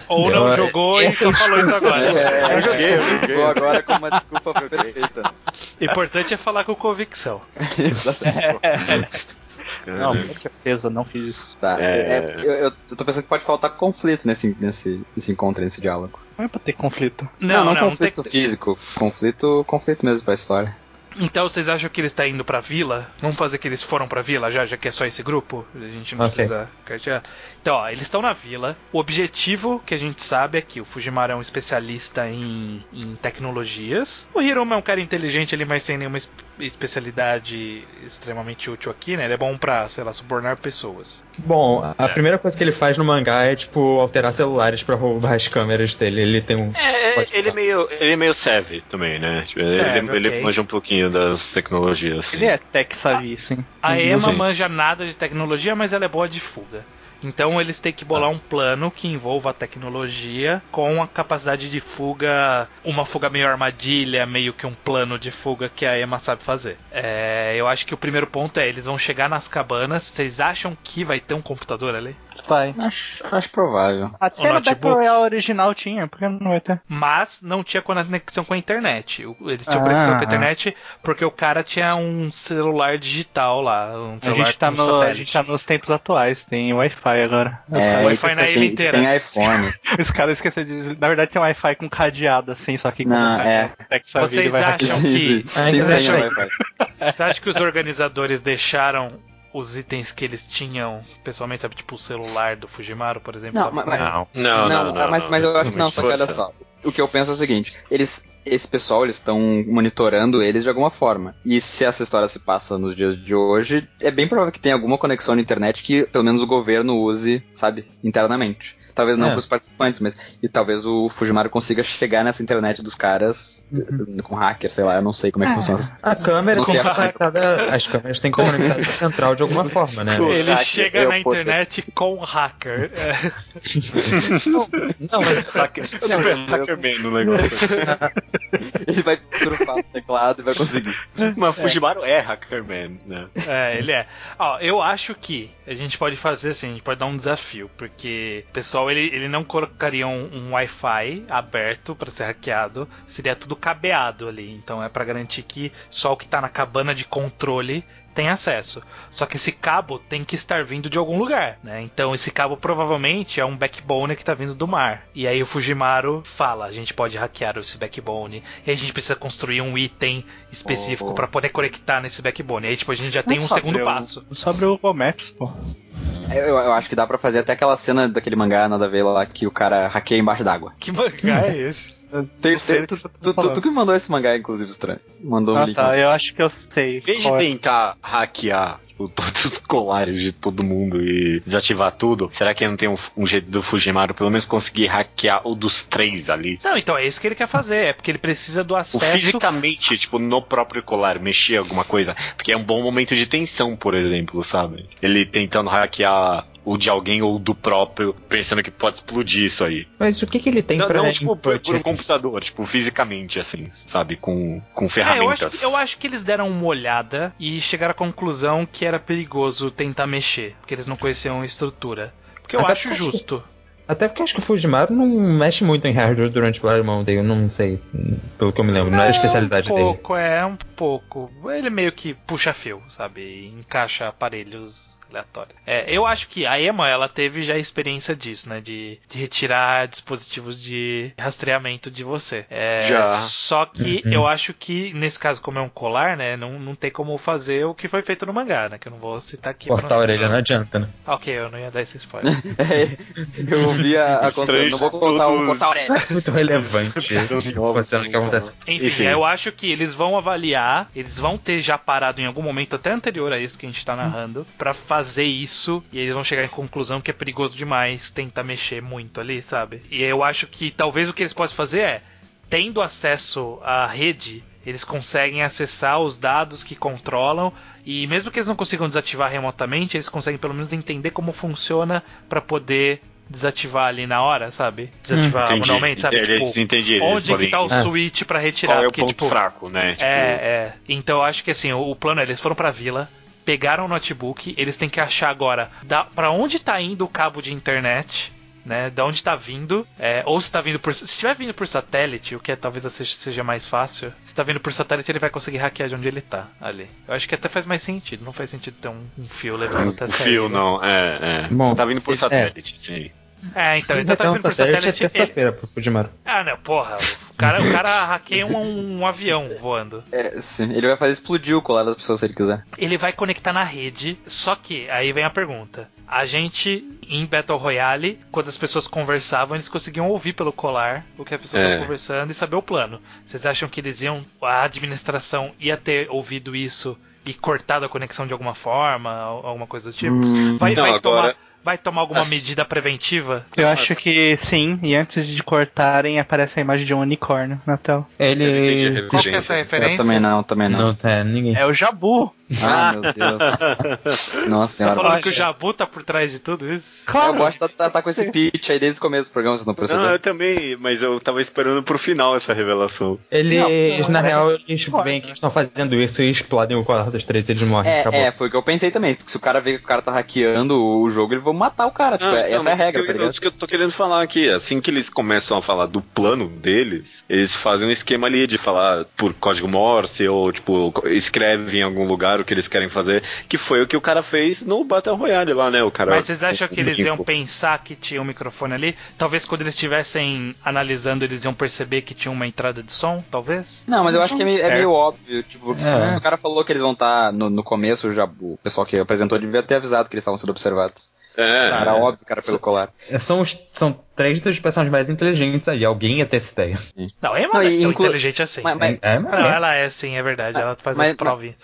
Ou não Eu- jogou e só falou isso agora. É, eu joguei, eu joguei. Usou agora como uma desculpa perfeita. Importante é falar com convicção. Exatamente. Não, com certeza, não fiz isso. Tá. É. é, eu, eu tô pensando que pode faltar conflito nesse, nesse, nesse encontro, nesse diálogo. Não é pra ter conflito. Não, não, tem- conflito físico. Conflito, conflito mesmo pra história. Então vocês acham que eles estão indo pra vila? Vamos fazer que eles foram pra vila já, já que é só esse grupo? A gente não Ok. precisa cartear. Então, ó, eles estão na vila. O objetivo que a gente sabe é que o Fujimaru é um especialista em, em tecnologias. O Hiruma é um cara inteligente ali, mas sem nenhuma es- especialidade extremamente útil aqui, né? Ele é bom pra, sei lá, subornar pessoas. Bom, a primeira coisa que ele faz no mangá é, tipo, alterar celulares pra roubar as câmeras dele. Ele tem um. É, Pode ele é meio, ele é meio savvy também, né? Tipo, Savvy, ele, ele ok. manja um pouquinho das tecnologias. assim. Ele é tech savvy, sim. A Uhum. Emma Sim. manja nada de tecnologia, mas ela é boa de fuga. Então eles têm que bolar um plano que envolva a tecnologia com a capacidade de fuga, uma fuga meio armadilha, meio que um plano de fuga que a Emma sabe fazer. É, eu acho que o primeiro ponto é eles vão chegar nas cabanas. Vocês acham que vai ter um computador ali? Vai. Acho, acho provável. Até O no notebook. Battle Royale original tinha, porque não vai ter. Mas não tinha conexão com a internet. Eles tinham Ah, conexão com a ah. internet porque o cara tinha um celular digital lá, um A celular gente, tá com no, a satélite. gente tá nos tempos atuais, tem Wi-Fi agora. É, Wi-Fi na tem, ilha inteira. Tem iPhone. Os caras esqueceram de dizer. Na verdade tem Wi-Fi com cadeado, assim, só que. Não, é. Vocês acham que- Ah, Tem então senha deixa aí. Wi-Fi. Você acha que os organizadores deixaram os itens que eles tinham pessoalmente, sabe, tipo o celular do Fujimaru, por exemplo? Não, tava mas- Não, não, não. não, mas, mas eu acho que não, só que olha só. O que eu penso é o seguinte: eles. Esse pessoal, eles estão monitorando eles de alguma forma. E se essa história se passa nos dias de hoje, é bem provável que tenha alguma conexão na internet que pelo menos o governo use, sabe, internamente. Talvez não É. pros participantes, mas. E talvez o Fujimaru consiga chegar nessa internet dos caras eh, com hacker, sei lá, eu não sei como é que É. funciona essa. A câmera Não estar conectada. As câmeras têm que estar conectadas à central de alguma forma, né? Ele hacker chega é na o poder. internet com hacker. É. Não, mas Hacker, super Hackerman no negócio. Ele vai trufar o teclado e vai conseguir. Mas Fujimaru é Hackerman, né? É, ele é. Ó, eu acho que a gente pode fazer assim, a gente pode dar um desafio, porque o pessoal ele, ele não colocaria um, um Wi-Fi aberto para ser hackeado, seria tudo cabeado ali. Então é para garantir que só o que tá na cabana de controle tem acesso. Só que esse cabo tem que estar vindo de algum lugar, né? Então esse cabo provavelmente é um backbone que tá vindo do mar. E aí o Fujimaru fala, a gente pode hackear esse backbone. E a gente precisa construir um item específico Oh. para poder conectar nesse backbone. Aí tipo a gente já tem um Só segundo o- passo. Sobre o Google Maps, pô. Eu, eu acho que dá pra fazer até aquela cena daquele mangá nada a ver lá que o cara hackeia embaixo d'água. Que mangá é esse? Tem, tem- do que tu, você tá tu- tu- falando. tu que mandou esse mangá, inclusive, estranho. Mandou um Ah, link. tá, eu acho que eu sei. Em vez de tentar hackear tipo, todos os colares de todo mundo e desativar tudo, será que não tem um, um jeito do Fujimaru pelo menos conseguir hackear o dos três ali? Não, então é isso que ele quer fazer. É porque ele precisa do O acesso. fisicamente, tipo, no próprio colar, mexer alguma coisa. Porque é um bom momento de tensão, por exemplo, sabe? Ele tentando hackear o de alguém ou do próprio, pensando que pode explodir isso aí. Mas o que, que ele tem Não, pra não tipo, por, por um computador, tipo, fisicamente, assim, sabe? Com, com É, eu, ferramentas. acho, que- eu acho que eles deram uma olhada e chegaram à conclusão que era perigoso tentar mexer, porque eles não conheciam a estrutura. Porque eu Até acho porque- justo. Até porque acho que o Fujimaru não mexe muito em hardware durante o Black Monday, eu não sei, pelo que eu me lembro, não é a especialidade um dele. pouco, é um pouco. Ele meio que puxa fio, sabe? Encaixa aparelhos aleatórios. É, eu acho que a Emma, ela teve já experiência disso, né? De, de retirar dispositivos de rastreamento de você. É, Já. Só que Uhum. eu acho que, nesse caso, como é um colar, né? Não, não tem como fazer o que foi feito no mangá, né? Que eu não vou citar aqui. Cortar a orelha não adianta, né? Ok, eu não ia dar esse spoiler. É, eu ouvi a, a conta. Não vou contar o cortar a orelha. Muito relevante cena que acontece. Enfim, Enfim. eu acho que eles vão avaliar, eles vão ter já parado em algum momento até anterior a esse que a gente tá narrando, pra fazer isso, e eles vão chegar em conclusão que é perigoso demais tentar mexer muito ali, sabe? E eu acho que talvez o que eles possam fazer é, tendo acesso à rede, eles conseguem acessar os dados que controlam e mesmo que eles não consigam desativar remotamente, eles conseguem pelo menos entender como funciona pra poder desativar ali na hora, sabe? Desativar Entendi. manualmente, sabe? Eles Tipo, eles onde que podem- tá o Ah. switch pra retirar? Qual é o porque, ponto tipo, fraco, né? Tipo, é, é. Então eu acho que assim, o, o plano é, eles foram pra vila, pegaram o notebook, eles têm que achar agora da, pra onde tá indo o cabo de internet. Né, da onde tá vindo, é, ou se tá vindo por. Se estiver vindo por satélite, o que é, talvez seja, seja mais fácil, se tá vindo por satélite, ele vai conseguir hackear de onde ele tá ali. Eu acho que até faz mais sentido, não faz sentido ter um, um fio levando até o sair, fio né? não, é, é. Bom, tá vindo por é. satélite, sim. É, então, Ele então tá vai vindo por satélite satélite. é ele- terça-feira pro Fujimaru. Ah, não, porra. O cara, o cara hackeia um, um avião voando. É, sim, ele vai fazer explodir o colar das pessoas se ele quiser. Ele vai conectar na rede, só que aí vem a pergunta. A gente, em Battle Royale, quando as pessoas conversavam, eles conseguiam ouvir pelo colar o que a pessoa É. estava conversando e saber o plano. Vocês acham que eles iam. A administração ia ter ouvido isso e cortado a conexão de alguma forma, al- alguma coisa do tipo? Hum, Vai, Não, vai agora- tomar, vai tomar alguma As- medida preventiva? Eu acho que sim, e antes de cortarem aparece a imagem de um unicórnio na tela. Eles. Qual que é essa eu referência? também não, também não. Não, tá, ninguém. É o Jabu. Ah, meu Deus. Nossa Você tá senhora. falando que o Jabu tá por trás de tudo isso? Claro. Eu gosto de tá, tá com esse pitch aí desde o começo do programa, vocês não Não, perceberam? eu também, mas eu tava esperando pro final essa revelação. Eles, Não, na real, eles veem que né? eles estão fazendo isso e explodem o colar dos três e eles morrem. acabou. É, é, foi o que eu pensei também. Porque se o cara vê que o cara tá hackeando o jogo, eles vão matar o cara. Tipo, Ah, é- não, essa é a regra, tá ligado? isso que eu tô querendo falar aqui. Assim que eles começam a falar do plano deles, eles fazem um esquema ali de falar por código Morse ou, tipo, escreve em algum lugar o que eles querem fazer, que foi o que o cara fez no Battle Royale lá, né? O cara. Mas vocês acham que eles iam Tipo, pensar que tinha um microfone ali? Talvez quando eles estivessem analisando, eles iam perceber que tinha uma entrada de som, talvez? Não, mas eu acho que é meio, é Certo. meio óbvio. Tipo, se É. o cara falou que eles vão estar no, no começo, já, o pessoal que apresentou devia ter avisado que eles estavam sendo observados. É, Era óbvio, cara, pelo colar. É, São, os, são três dos personagens mais inteligentes aí. Alguém ia ter essa ideia. Não, é e tão inclu- inteligente assim. Mas, mas- É, mas Não, é. ela é sim, é verdade. Ela faz Mas- as provinhas.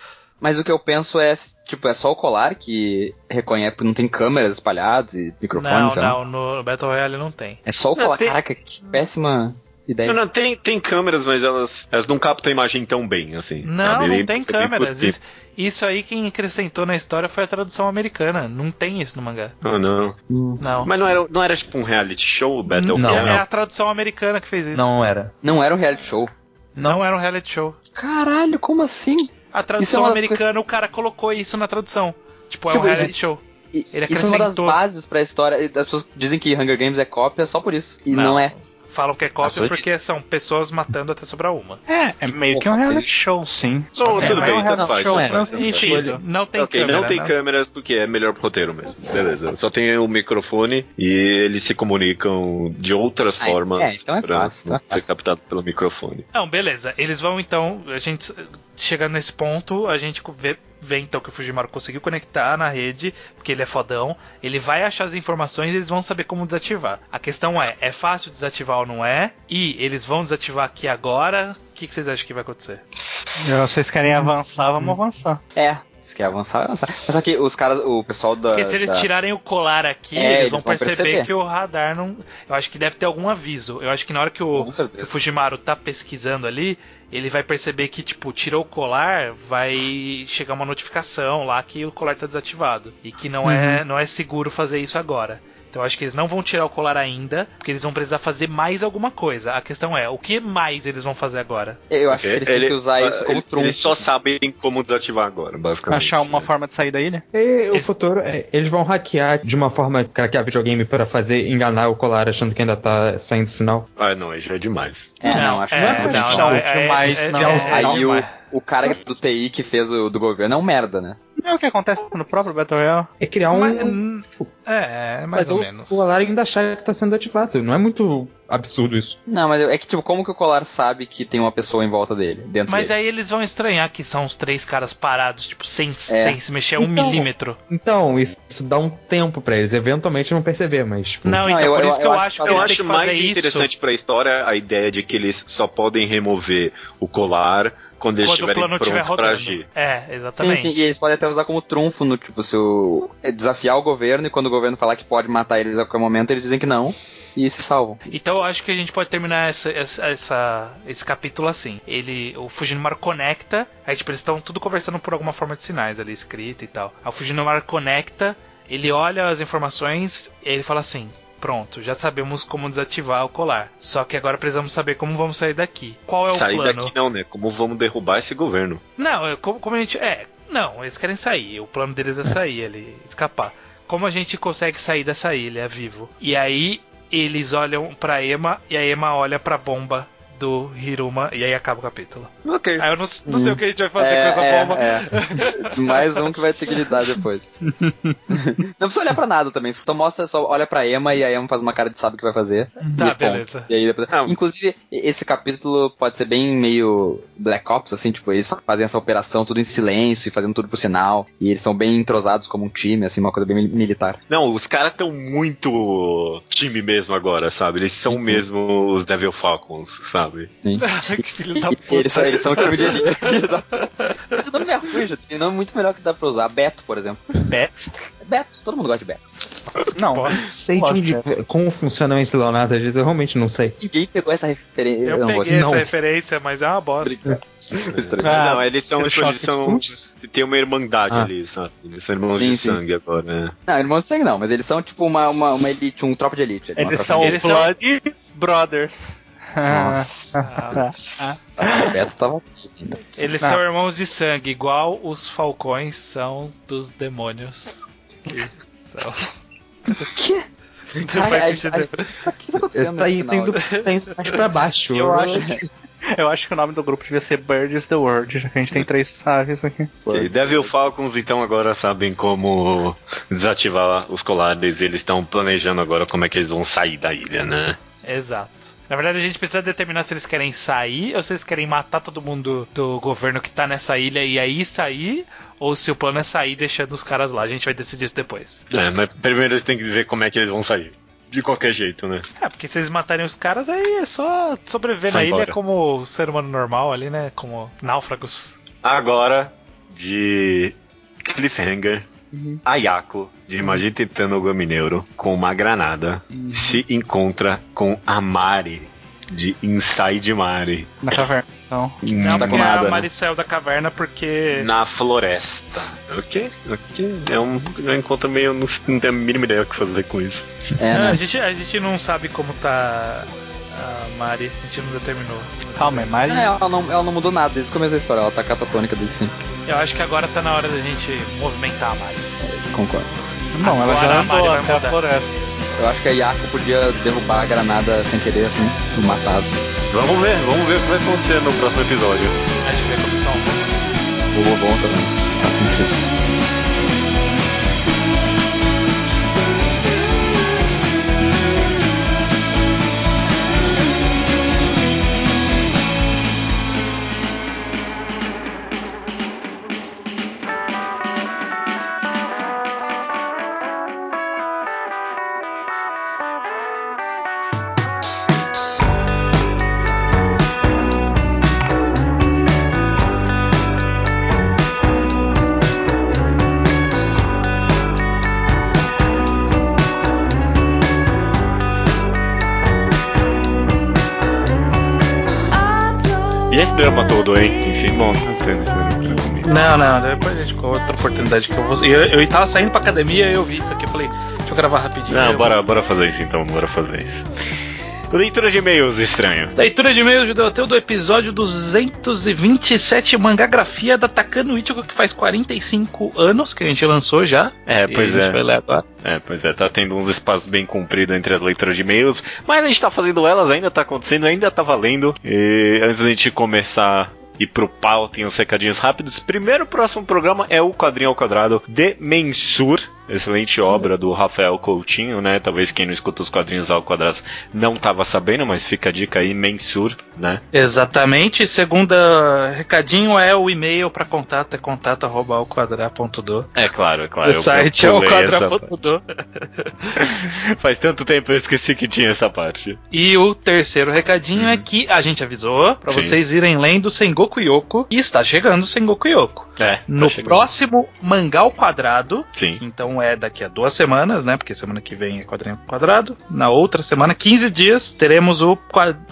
Mas o que eu penso é, tipo, é só o colar que reconhece, não tem câmeras espalhadas e microfones, Não, lá. não, no Battle Royale não tem. É só o Não, colar. tem- Caraca, que péssima ideia. Não, não, tem, tem câmeras, mas elas, elas não captam a imagem tão bem, assim. Não, sabe? não tem por câmeras. Isso, isso aí quem acrescentou na história foi a tradução americana. Não tem isso no mangá. Ah, não. Hum. Não. Mas não era, não era tipo um reality show, o Battle Não. É Royale? a tradução americana que fez isso. Não era. Não era um reality show. Não era um reality show. Caralho, como assim? A é tradução das americana, o cara colocou isso na tradução. Tipo, é Tipo, um reality isso- show. E- Ele isso é uma das bases pra história. As pessoas dizem que Hunger Games é cópia só por isso. E não, é. Falam que é cópia porque são pessoas matando até sobrar uma. É, é meio que um reality show, sim. Não, É, tudo é bem, um tanto faz. show, tanto é. faz. Enfim, não tem ok, câmera. não tem né? câmeras porque é melhor pro roteiro mesmo. Beleza. Só tem o microfone e eles se comunicam de outras Ah, formas é, então é pra fácil, é ser fácil. captado pelo microfone. Não, beleza. Eles vão então. A gente chegando nesse ponto, a gente vê, vê então que o Fujimaru conseguiu conectar na rede, porque ele é fodão. Ele vai achar as informações e eles vão saber como desativar. A questão é: é fácil desativar ou não é? E eles vão desativar aqui agora? O que, que vocês acham que vai acontecer? Vocês querem avançar, vamos avançar. É. Se quer avançar, vai avançar. Mas só que os caras, o pessoal da. Porque se eles da- tirarem o colar aqui, É, eles, eles vão vão perceber, perceber. que o radar não. Eu acho que deve ter algum aviso. Eu acho que na hora que o, o Fujimaru tá pesquisando ali, ele vai perceber que, tipo, tirou o colar, vai chegar uma notificação lá que o colar tá desativado. E que não, é, não é seguro fazer isso agora. Então eu acho que eles não vão tirar o colar ainda, porque eles vão precisar fazer mais alguma coisa. A questão é, o que mais eles vão fazer agora? Eu acho que eles têm Ele- que usar isso como ele- trunfo. Eles só sabem como desativar agora, basicamente. Achar uma forma de sair da ilha? E o Esse- futuro, é, eles vão hackear de uma forma, craquear videogame para fazer enganar o colar achando que ainda tá saindo sinal. Ah, não, aí já é demais. É, não, acho que é, não é não, muito não, difícil. é, é, Mas é, não, é, aí Aí o, demais. o cara do TI que fez o do governo é um merda, né? Não é o que acontece no próprio Battle Royale. É criar um. Mas, hum, é, mais fazer ou o- menos. O colar ainda achar que tá sendo ativado. Não é muito absurdo isso. Não, mas é que, tipo, como que o colar sabe que tem uma pessoa em volta dele, dentro Mas dele? aí eles vão estranhar que são os três caras parados, tipo, sem, É. sem se mexer um Então, milímetro. Então, isso, isso dá um tempo pra eles. Eventualmente vão perceber, mas. Tipo, Não, Não, então eu- por eu- isso que eu eu, acho que Eu acho que fazer mais isso interessante pra história a ideia de que eles só podem remover o colar quando eles quando o estiverem prontos pra rodando. agir. É, Sim, exatamente. sim, e eles podem até usar como trunfo no, tipo, se o... é desafiar o governo e quando o governo falar que pode matar eles a qualquer momento, eles dizem que não e se salvam. Então eu acho que a gente pode terminar essa, essa- essa- esse capítulo assim. Ele, o Fujinumaro conecta, aí tipo, eles estão tudo conversando por alguma forma de sinais ali, escrita e tal. Aí o Fujinumaro conecta, ele olha as informações e ele fala assim. Pronto, já sabemos como desativar o colar. Só que agora precisamos saber como vamos sair daqui. Qual é o Sair plano? daqui não, né? Como vamos derrubar esse governo? Não, é como, como a gente. É, não, eles querem sair. O plano deles é sair, ele escapar. Como a gente consegue sair dessa ilha vivo? E aí eles olham pra Ema e a Ema olha pra bomba do Hiruma e aí acaba o capítulo. Ok. Aí eu não, não sei o que a gente vai fazer é, com essa é, bomba. é. Mais um que vai ter que lidar depois. não precisa olhar pra nada também, só mostra, só olha pra Emma e a Emma faz uma cara de sabe o que vai fazer. Tá, e beleza. E aí depois... Não. Inclusive, esse capítulo pode ser bem meio Black Ops, assim, tipo, eles fazem essa operação tudo em silêncio e fazendo tudo por sinal. E eles são bem entrosados como um time, assim, uma coisa bem mil- militar. Não, os caras estão muito time mesmo agora, sabe? Eles são Sim, sim. mesmo os Devil Falcons, sabe? Sim. que filho da puta. Eles são, eles são o time de elite. Esse nome é ruim, já tem nome muito melhor que dá pra usar. Beto, por exemplo. Bet? Beto, todo mundo gosta de Beto. Não. Bosta. sei Pode de, como funciona o Leonardo, às vezes eu realmente não sei. Ninguém pegou essa referência. Eu não vou peguei essa não. referência, mas é uma bosta. Ah, não, eles são, tipo, eles são. de Tem uma irmandade Ah. ali, sabe? Eles são irmãos Sim, de sim, sangue agora, né? Não, irmãos de sangue não, mas eles são tipo uma, uma, uma elite, um tropa de elite. Eles são de Eles são- Blood Brothers. Nossa. Ah, o Beto tava. Eles Não. são irmãos de sangue, igual os falcões são dos demônios. Que são. Que? Não Ai, faz sentido. O que tá acontecendo Tá, tendo, tá indo mais pra baixo. Eu acho, eu acho que o nome do grupo devia ser Birds the World, já que a gente tem três aves aqui. Ok, Devil Falcons então agora sabem como desativar os colares. Eles estão planejando agora como é que eles vão sair da ilha, né? Exato. Na verdade, a gente precisa determinar se eles querem sair ou se eles querem matar todo mundo do governo que tá nessa ilha e aí sair, ou se o plano é sair deixando os caras lá. A gente vai decidir isso depois. É, mas primeiro eles têm que ver como é que eles vão sair. De qualquer jeito, né? É, porque se eles matarem os caras, aí é só sobreviver Só na embora. ilha como ser humano normal ali, né? Como náufragos. Agora de Cliffhanger, Uhum. Ayako, de Magenta Titano Mineiro, com uma granada, se encontra com a Mari, de Inside Mari. Na caverna. Então, Não, tá com nada, a né? Mari saiu da caverna porque. Na floresta. Ok, ok. É um, é um encontro meio. Não, não tenho a mínima ideia o que fazer com isso. É, né? a, gente, a gente não sabe como tá a Mari, a gente não determinou. calma, é mais. É, ela, não, ela não mudou nada desde o começo da história, ela tá catatônica desde sempre. Eu acho que agora tá na hora da gente movimentar a Mari. Concordo. Não, ela Agora já a Mari andou até a floresta. Eu acho que a Yako podia derrubar a granada sem querer, assim, matar as duas. Vamos ver, vamos ver o que vai acontecer no próximo episódio. A gente vê como são. O bom também. Faz sentido. Drama todo, hein? Enfim, bom, não não depois a gente com outra oportunidade que eu vou. Eu, eu tava saindo pra academia e eu vi isso aqui. Eu falei, deixa eu gravar rapidinho. Não, bora, bora fazer isso então, bora fazer isso. Leitura de e-mails, estranho. Leitura de e-mails do Hotel do episódio 227, mangagrafia da Takano Ichigo, que faz 45 anos que a gente lançou já. É, pois e A é. gente vai ler agora. É, pois é, tá tendo uns espaços bem compridos entre as leituras de e-mails, mas a gente tá fazendo elas, ainda tá acontecendo, ainda tá valendo. E antes da gente começar e pro pau, tem uns recadinhos rápidos. Primeiro, o próximo programa é o Quadrinho ao Quadrado de Mensur, excelente obra do Rafael Coutinho, né? Talvez quem não escuta os quadrinhos ao quadrado não tava sabendo, mas fica a dica aí, Mensur, né? Exatamente. Segunda recadinho é o e-mail para contato, é contato.alquadra.do. É claro, é claro. o eu- site é o pulei essa quadra.do. parte. Faz tanto tempo eu esqueci que tinha essa parte. E o terceiro recadinho é que a gente avisou para vocês irem lendo Sengoku Yoko e está chegando Sengoku Yoko. É, tá No chegando. próximo Mangá ao Quadrado, Sim. que é daqui a duas semanas, né? Porque semana que vem é quadrinho quadrado. Na outra semana, 15 dias, teremos o,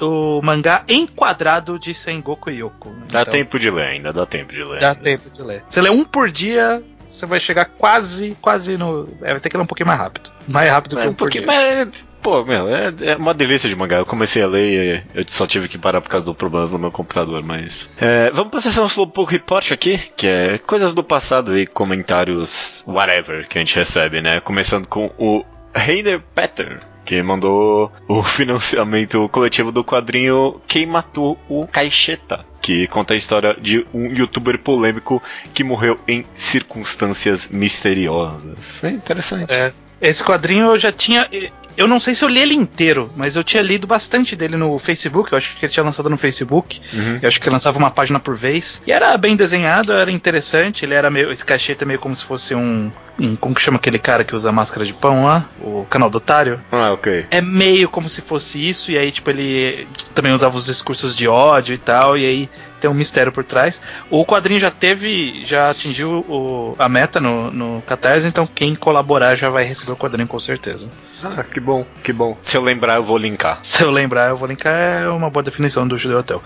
o mangá em quadrado de Sengoku Yoko. Dá Então, tempo de ler ainda, dá tempo de ler. Dá ainda. tempo de ler. Você lê um por dia, você vai chegar quase, quase no. É, vai ter que ler um pouquinho mais rápido. Mais rápido que É, um por porque, dia. mas, pô, meu, é, é uma delícia de mangá. Eu comecei a ler e eu só tive que parar por causa do problemas no meu computador, mas. É, vamos pra sessão Slowpoke Report aqui, que é coisas do passado e comentários whatever que a gente recebe, né? Começando com o Heiner Petter. Que mandou o financiamento coletivo do quadrinho Quem Matou o Caixeta. Que conta a história de um youtuber polêmico que morreu em circunstâncias misteriosas. É interessante. É. Esse quadrinho eu já tinha. Eu não sei se eu li ele inteiro, mas eu tinha lido bastante dele no Facebook. Eu acho que ele tinha lançado no Facebook. Uhum. Eu acho que lançava uma página por vez. E era bem desenhado, era interessante. Ele era meio. Esse cacheta é meio como se fosse um. Um como que chama aquele cara que usa máscara de pão lá? O canal do otário? Ah, ok. É meio como se fosse isso, e aí, tipo, ele também usava os discursos de ódio e tal, e aí tem um mistério por trás. O quadrinho já teve, já atingiu o- a meta no, no Catarse, então quem colaborar já vai receber o quadrinho com certeza. Ah, que bom, que bom. Se eu lembrar, eu vou linkar. Se eu lembrar, eu vou linkar, é uma boa definição do Judeu Hotel.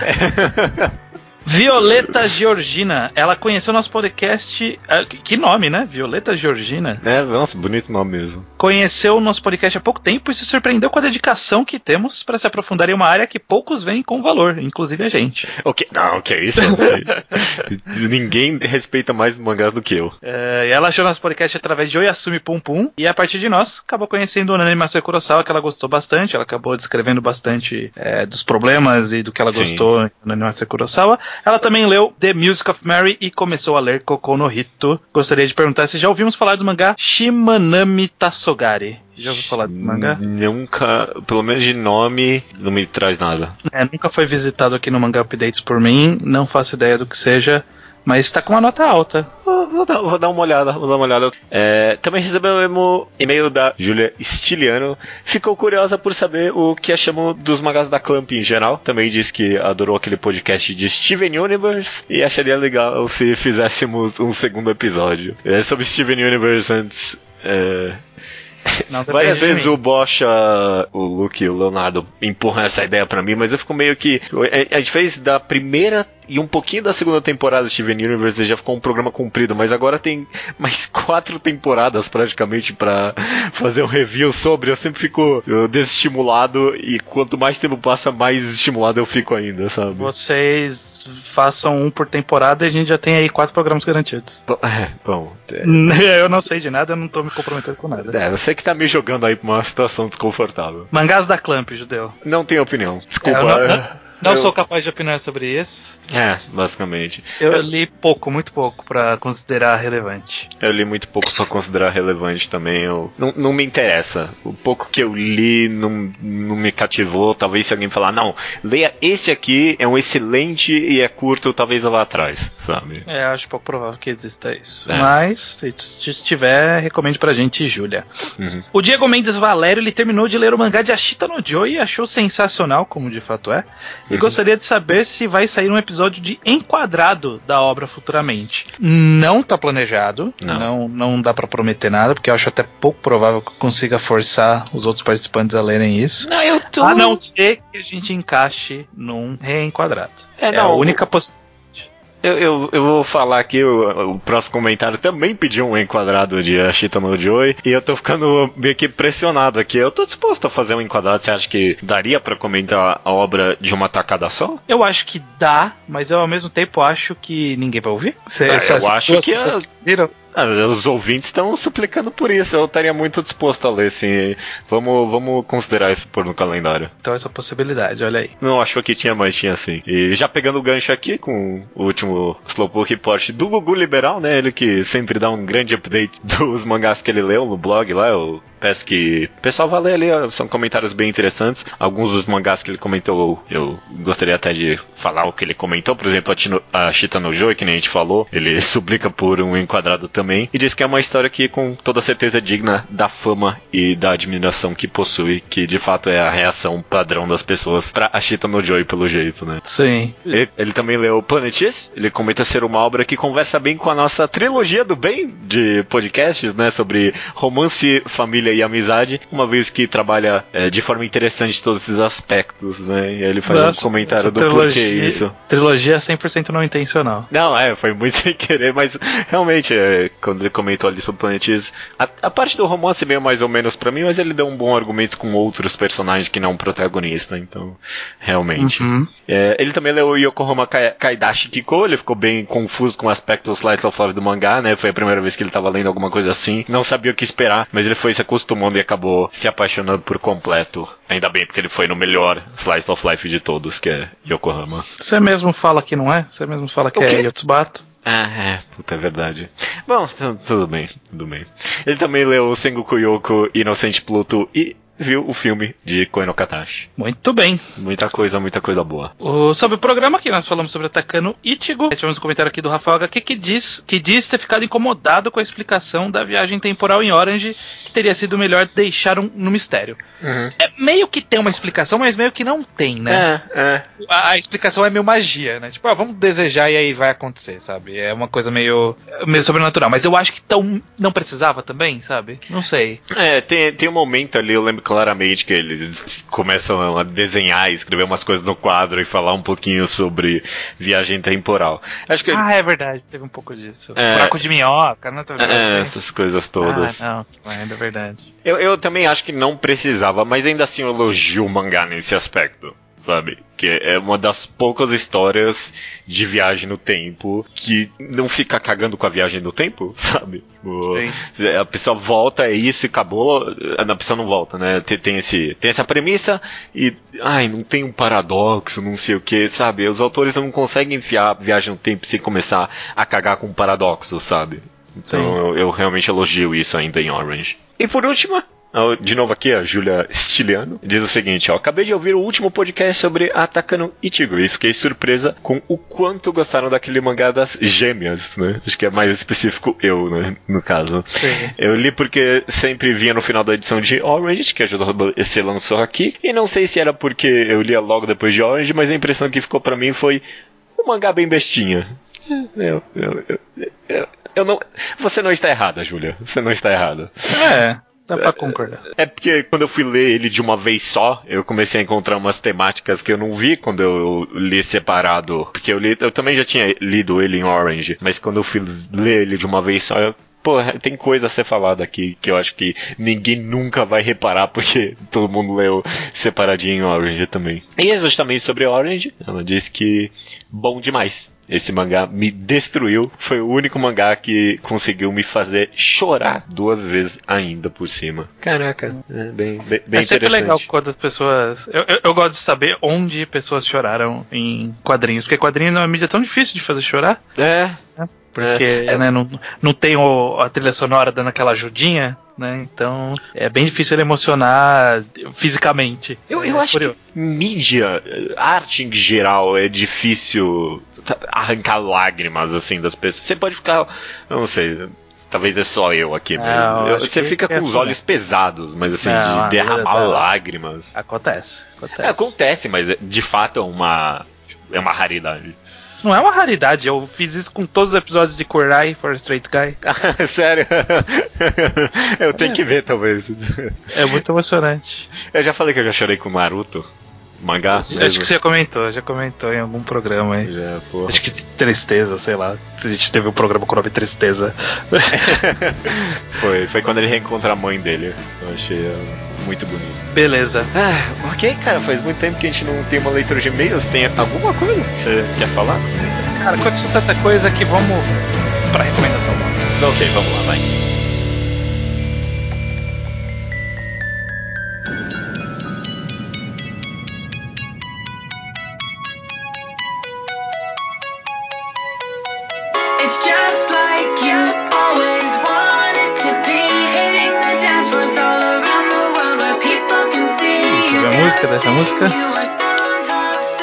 Violeta Georgina, ela conheceu nosso podcast. que- Que nome, né? Violeta Georgina. É, nossa, bonito nome mesmo. Conheceu o nosso podcast há pouco tempo e se surpreendeu com a dedicação que temos para se aprofundar em uma área que poucos veem com valor, inclusive a gente. O que? Não, que isso? Ninguém respeita mais mangás do que eu. É, ela achou nosso podcast através de Oyasumi Pum Pum e a partir de nós acabou conhecendo o Nani Masaya Kurosawa, que ela gostou bastante. Ela acabou descrevendo bastante é, dos problemas e do que ela Sim. gostou no Nani Masaya Kurosawa. Ela também leu The Music of Mary e começou a ler Kokou no Hito. Gostaria de perguntar se já ouvimos falar do mangá Shimanami Já ouviu falar desse mangá? Nunca, pelo menos de nome, não me traz nada. É, nunca foi visitado aqui no Manga Updates por mim, não faço ideia do que seja, Mas tá com uma nota alta. Vou, vou dar, vou dar uma olhada, vou dar uma olhada. É, também recebemos e-mail da Julia Stiliano. Ficou curiosa por saber o que achamos dos mangás da Clamp em geral. Também disse que adorou aquele podcast de Steven Universe e acharia legal se fizéssemos um segundo episódio. É, sobre Steven Universe antes. É, Várias vezes o Bocha, o Luke e o Leonardo empurram essa ideia pra mim, mas eu fico meio que. A gente fez da primeira e um pouquinho da segunda temporada de Steven Universe já ficou um programa comprido, mas agora tem mais quatro temporadas praticamente pra fazer um review sobre. Eu sempre fico desestimulado e quanto mais tempo passa, mais estimulado eu fico ainda, sabe? Vocês façam um por temporada e a gente já tem aí quatro programas garantidos. Bom, É, bom. é, Eu não sei de nada, eu não tô me comprometendo com nada. É, você que tá me jogando aí pra uma situação desconfortável. Mangás da Clamp, judeu. Não tenho opinião. Desculpa. É, não- Eu- sou capaz de opinar sobre isso. É, basicamente. Eu li pouco, muito pouco, pra considerar relevante. Eu li muito pouco pra considerar relevante também. Eu, não, não me interessa. O pouco que eu li não, não me cativou. Talvez se alguém falar, não, leia esse aqui, é um excelente e é curto, talvez eu vá atrás, sabe? É, acho pouco provável que exista isso. É. Mas, se se tiver, recomende pra gente, Júlia. Uhum. O Diego Mendes Valério, ele terminou de ler o mangá de Ashita no Joe e achou sensacional, como de fato é. E gostaria de saber se vai sair um episódio de enquadrado da obra futuramente. Não tá planejado, Não. não, não dá pra prometer nada, porque eu acho até pouco provável que eu consiga forçar os outros participantes a lerem isso. Não, eu tô. A não ser que a gente encaixe num reenquadrado. É, É, não, a única possibilidade. Eu, eu, eu vou falar aqui, o, o próximo comentário também pediu um enquadrado de Ashita no Joy, e eu tô ficando meio que pressionado aqui. Eu tô disposto a fazer um enquadrado, você acha que daria pra comentar a obra de uma tacada só? Eu acho que dá, mas eu ao mesmo tempo acho que ninguém vai ouvir. Cê- Ah, eu acho que pessoas a- viram. Ah, os ouvintes estão suplicando por isso, eu estaria muito disposto a ler, assim. Vamos, vamos considerar isso por no calendário. Então essa possibilidade, olha aí. Não achou que tinha, mas tinha sim. E já pegando o gancho aqui com o último Slowpoke Report do Gugu Liberal, né? Ele que sempre dá um grande update dos mangás que ele leu no blog lá. Eu peço que o pessoal vá ler ali, são comentários bem interessantes. Alguns dos mangás que ele comentou, eu gostaria até de falar o que ele comentou. Por exemplo, a, Chita no Joe, que nem a gente falou, ele suplica por um enquadrado também. E diz que é uma história que com toda certeza é digna da fama e da admiração que possui, que de fato é a reação padrão das pessoas pra Ashita no Joy, pelo jeito, né? Sim. Ele, ele também leu Planetis, ele comenta ser uma obra que conversa bem com a nossa trilogia do bem de podcasts, né? Sobre romance, família e amizade, uma vez que trabalha é, de forma interessante todos esses aspectos, né? E aí ele faz Nossa, um comentário do porquê trilogia- isso. Trilogia 100% não intencional. Não, é, foi muito sem querer, mas realmente, é, quando ele comentou ali sobre Planetis, a, a parte do romance veio mais ou menos pra mim, mas ele deu um bom argumento com outros personagens que não o protagonista, então, realmente. Uhum. É, ele também leu o Yokohama Kai- Kaidashi Kiko, ele ficou bem confuso com o aspecto Slice of Life do mangá, né? Foi a primeira vez que ele tava lendo alguma coisa assim, não sabia o que esperar, mas ele foi se acostumando e acabou se apaixonando por completo. Ainda bem, porque ele foi no melhor Slice of Life de todos, que é Yokohama. Você mesmo fala que não é? Você mesmo fala que é? Yotsubato? Ah, é, puta, é verdade. Bom, tu- tudo bem, tudo bem. Ele também leu Sengoku Yoko, Inocente Pluto e viu o filme de Koe no Katashi. Muito bem. Muita coisa, muita coisa boa. O, sobre o programa que nós falamos sobre Atacano Ichigo, tivemos um comentário aqui do Rafael HQ que diz, que diz ter ficado incomodado com a explicação da viagem temporal em Orange, que teria sido melhor deixar um, no mistério. É meio que tem uma explicação, mas meio que não tem, né? É, é. A, a explicação é meio magia, né? Tipo, ah, vamos desejar e aí vai acontecer, sabe? É uma coisa meio, meio sobrenatural. Mas eu acho que tão, não precisava também, sabe? Não sei. É, tem, tem um momento ali, eu lembro claramente que eles começam a desenhar, escrever umas coisas no quadro e falar um pouquinho sobre viagem temporal. Acho que Ah, é verdade, teve um pouco disso. É. Buraco de minhoca, né? é, essas coisas todas. Ah, não, é verdade. Eu, eu também acho que não precisava, mas ainda assim eu elogio o mangá nesse aspecto, sabe? Que é uma das poucas histórias de viagem no tempo que não fica cagando com a viagem no tempo, sabe? O- Sim. a pessoa volta, é isso e acabou. A pessoa não volta, né? Tem, tem esse, tem essa premissa e. Ai, não tem um paradoxo, não sei o que, sabe? Os autores não conseguem enfiar viagem no tempo sem começar a cagar com um paradoxo, sabe? Então eu, eu realmente elogio isso ainda em Orange. E por último, De novo aqui, a Júlia Stiliano diz o seguinte, ó. Acabei de ouvir o último podcast sobre Atacano Ichigo e fiquei surpresa com o quanto gostaram daquele mangá das gêmeas, né? Acho que é mais específico eu, né? No caso. Sim. Eu li porque sempre vinha no final da edição de Orange, que a esse lançou aqui. E não sei se era porque eu lia logo depois de Orange, mas a impressão que ficou pra mim foi um mangá bem bestinha. Eu, eu, eu, eu, eu não. Você não está errada, Júlia. Você não está errada. É, dá pra concordar. É porque quando eu fui ler ele de uma vez só, eu comecei a encontrar umas temáticas que eu não vi quando eu li separado. Porque eu li, eu também já tinha lido ele em Orange, mas quando eu fui ler ele de uma vez só, eu Pô, tem coisa a ser falada aqui que eu acho que ninguém nunca vai reparar porque todo mundo leu separadinho em Orange também. E é justamente sobre Orange, ela disse que bom demais. Esse mangá me destruiu. Foi o único mangá que conseguiu me fazer chorar duas vezes ainda por cima. Caraca, é bem, bem, bem é sempre legal quando as pessoas. Eu, eu, eu gosto de saber onde pessoas choraram em quadrinhos, porque quadrinho é uma mídia tão difícil de fazer chorar. É, Porque É. né, não, não tem o- a trilha sonora dando aquela ajudinha, né? Então é bem difícil ele emocionar fisicamente. Eu, eu É acho curioso. que mídia, arte em geral, é difícil tá, arrancar lágrimas assim das pessoas. Você pode ficar, não sei, talvez é só eu aqui, mas Não, eu- você fica é com os olhos pesados, mas assim, Não, de derramar não, não. lágrimas. Acontece. Acontece. É, acontece, mas é- de fato é uma é uma raridade. Não é uma raridade, eu fiz isso com todos os episódios de Kurai for a Straight Guy. Sério? eu tenho que ver, talvez. É muito emocionante. Eu já falei que eu já chorei com Naruto. Mangá. Acho que você já comentou, já comentou em algum programa aí. Já, porra. Acho que tristeza, sei lá. A gente teve um programa com o nome Tristeza. Foi, foi quando ele reencontra a mãe dele. Eu achei uh, muito bonito. Beleza. Ah, ok, cara, faz muito tempo que a gente não tem uma leitura de e-mails. Tem alguma coisa que você quer falar? Cara, aconteceu tanta coisa que vamos pra recomendação. Ok, vamos lá, vai. Dessa música.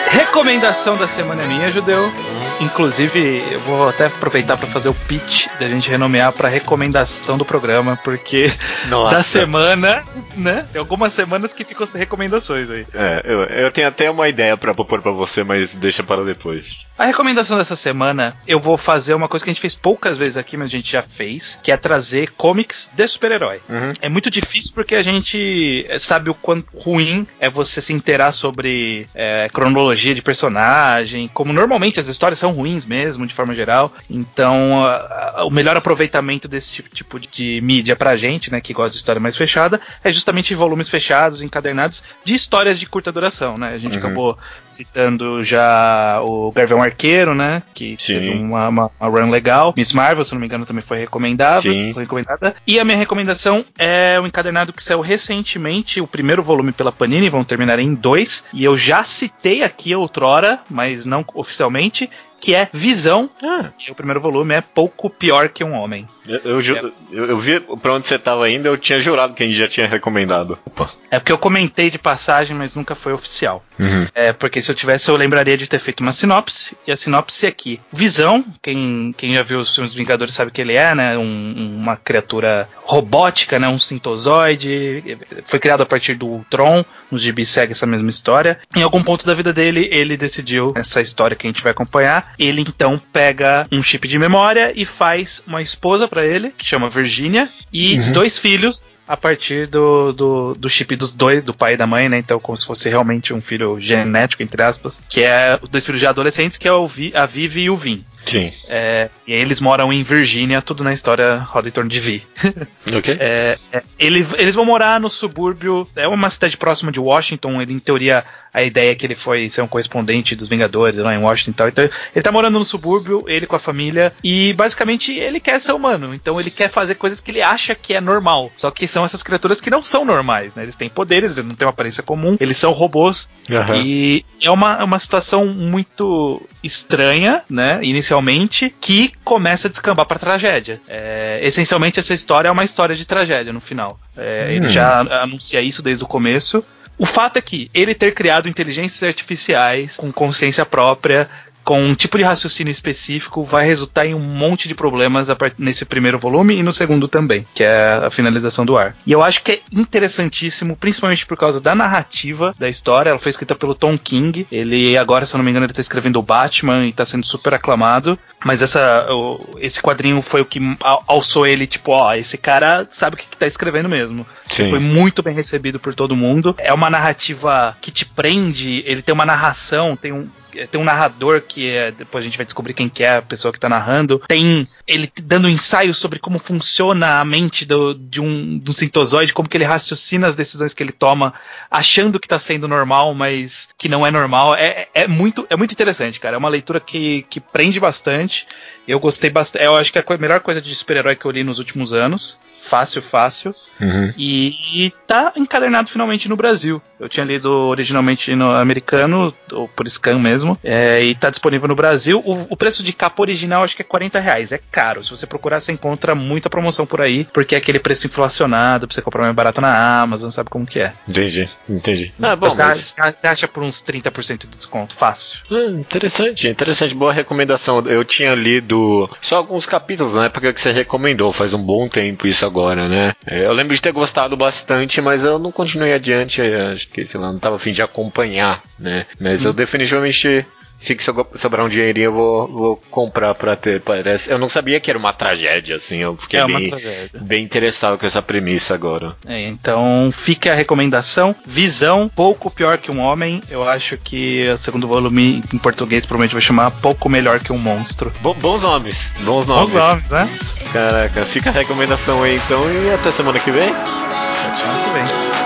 Recomendação da semana é minha, Judeu. Inclusive, eu vou até aproveitar para fazer o pitch da gente renomear para recomendação do programa, porque Nossa. da semana, né? Tem algumas semanas que ficam sem recomendações aí. É, eu, eu tenho até uma ideia pra propor pra você, mas deixa para depois. A recomendação dessa semana, eu vou fazer uma coisa que a gente fez poucas vezes aqui, mas a gente já fez, que é trazer comics de super-herói. Uhum. É muito difícil porque a gente sabe o quanto ruim é você se inteirar sobre é, cronologia de personagem, como normalmente as histórias são ruins mesmo, de forma geral. Então, a- a- o melhor aproveitamento desse tipo, tipo de mídia pra gente, né, que gosta de história mais fechada, é justamente volumes fechados, encadernados, de histórias de curta duração, né? A gente Uhum. acabou citando já o Garvão Arqueiro, né, que Sim. teve uma, uma, uma run legal. Miss Marvel, se não me engano, também foi recomendável. Recomendada. E a minha recomendação é o encadernado que saiu recentemente, o primeiro volume pela Panini, vão terminar em dois. E eu já citei aqui outrora, mas não oficialmente, que é Visão. Ah, E o primeiro volume é pouco pior que um homem. eu, eu, ju- eu, eu vi pra onde você tava indo, eu tinha jurado que a gente já tinha recomendado. Opa. É porque eu comentei de passagem, mas nunca foi oficial. Uhum. É, porque se eu tivesse, eu lembraria de ter feito uma sinopse. E a sinopse é aqui. Visão, quem, quem já viu os filmes Vingadores sabe que ele é, né? um- uma criatura robótica, né? Um sintozoide. Foi criado a partir do Ultron. Nos gibis segue essa mesma história. Em algum ponto da vida dele, ele decidiu, essa história que a gente vai acompanhar, ele então pega um chip de memória e faz uma esposa pra ele, que chama Virginia, e dois filhos a partir do, do, do chip dos dois, do pai e da mãe, né? Então, como se fosse realmente um filho genético, entre aspas, que é os dois filhos já adolescentes, que é o Vi, a Vivi e o Vin. Sim. É, e eles moram em Virgínia, tudo na história roda em torno de Vi. Ok? É, é, ele- eles vão morar no subúrbio, é uma cidade próxima de Washington, ele em teoria a ideia é que ele foi ser um correspondente dos Vingadores lá em Washington e tal. Então ele tá morando no subúrbio, ele com a família, e basicamente ele quer ser humano. Então ele quer fazer coisas que ele acha que é normal. Só que são essas criaturas que não são normais, né? Eles têm poderes, eles não têm uma aparência comum, eles são robôs. Aham. E é uma, uma situação muito estranha, né? Inicialmente inicialmente, que começa a descambar pra tragédia. É, essencialmente, essa história é uma história de tragédia no final. É, Ele Hum. já anuncia isso desde o começo. O fato é que ele ter criado inteligências artificiais com consciência própria, com um tipo de raciocínio específico, vai resultar em um monte de problemas nesse primeiro volume e no segundo também, que é a finalização do ar. E eu acho que é interessantíssimo, principalmente por causa da narrativa da história. Ela foi escrita pelo Tom King. Ele agora, se eu não me engano, ele tá escrevendo o Batman e tá sendo super aclamado. Mas essa, esse quadrinho foi o que al- alçou ele, tipo, ó, esse cara sabe o que, que tá escrevendo mesmo. Sim. Foi muito bem recebido por todo mundo. É uma narrativa que te prende, ele tem uma narração, tem um. Tem um narrador que é, depois a gente vai descobrir quem que é a pessoa que tá narrando. Tem ele dando ensaios sobre como funciona a mente do- de, um, um sintozoide, como que ele raciocina as decisões que ele toma, achando que tá sendo normal, mas que não é normal. É, é, muito, é muito interessante, cara. É uma leitura que, que prende bastante. Eu gostei bastante. Eu acho que é a melhor coisa de super-herói que eu li nos últimos anos. Fácil, fácil. Uhum. E, e tá encadernado finalmente no Brasil. Eu tinha lido originalmente no americano, ou por scan mesmo, é, e tá disponível no Brasil. O, o preço de capa original acho que é 40 reais. É caro. Se você procurar, você encontra muita promoção por aí, porque é aquele preço inflacionado, pra você comprar mais barato na Amazon, sabe como que é. Entendi, entendi. Ah, bom, você, mas- acha, você acha por uns 30% de desconto, fácil. Ah, interessante, interessante, boa recomendação. Eu tinha lido só alguns capítulos na época que você recomendou, faz um bom tempo isso agora, né? É, Eu lembro de ter gostado bastante, mas eu não continuei adiante, é, acho que, sei lá, não tava afim de acompanhar, né? Mas eu definitivamente. Se sobrar um dinheirinho, eu vou, vou comprar pra ter. Parece. Eu não sabia que era uma tragédia, assim. Eu fiquei é bem, bem interessado com essa premissa agora. É, então fica a recomendação. Visão, pouco pior que um homem. Eu acho que o segundo volume em português provavelmente vai chamar Pouco Melhor que um Monstro. Bo- bons nomes, bons nomes. Bons nomes, né? Caraca, fica a recomendação aí então e até semana que vem. Até semana que vem.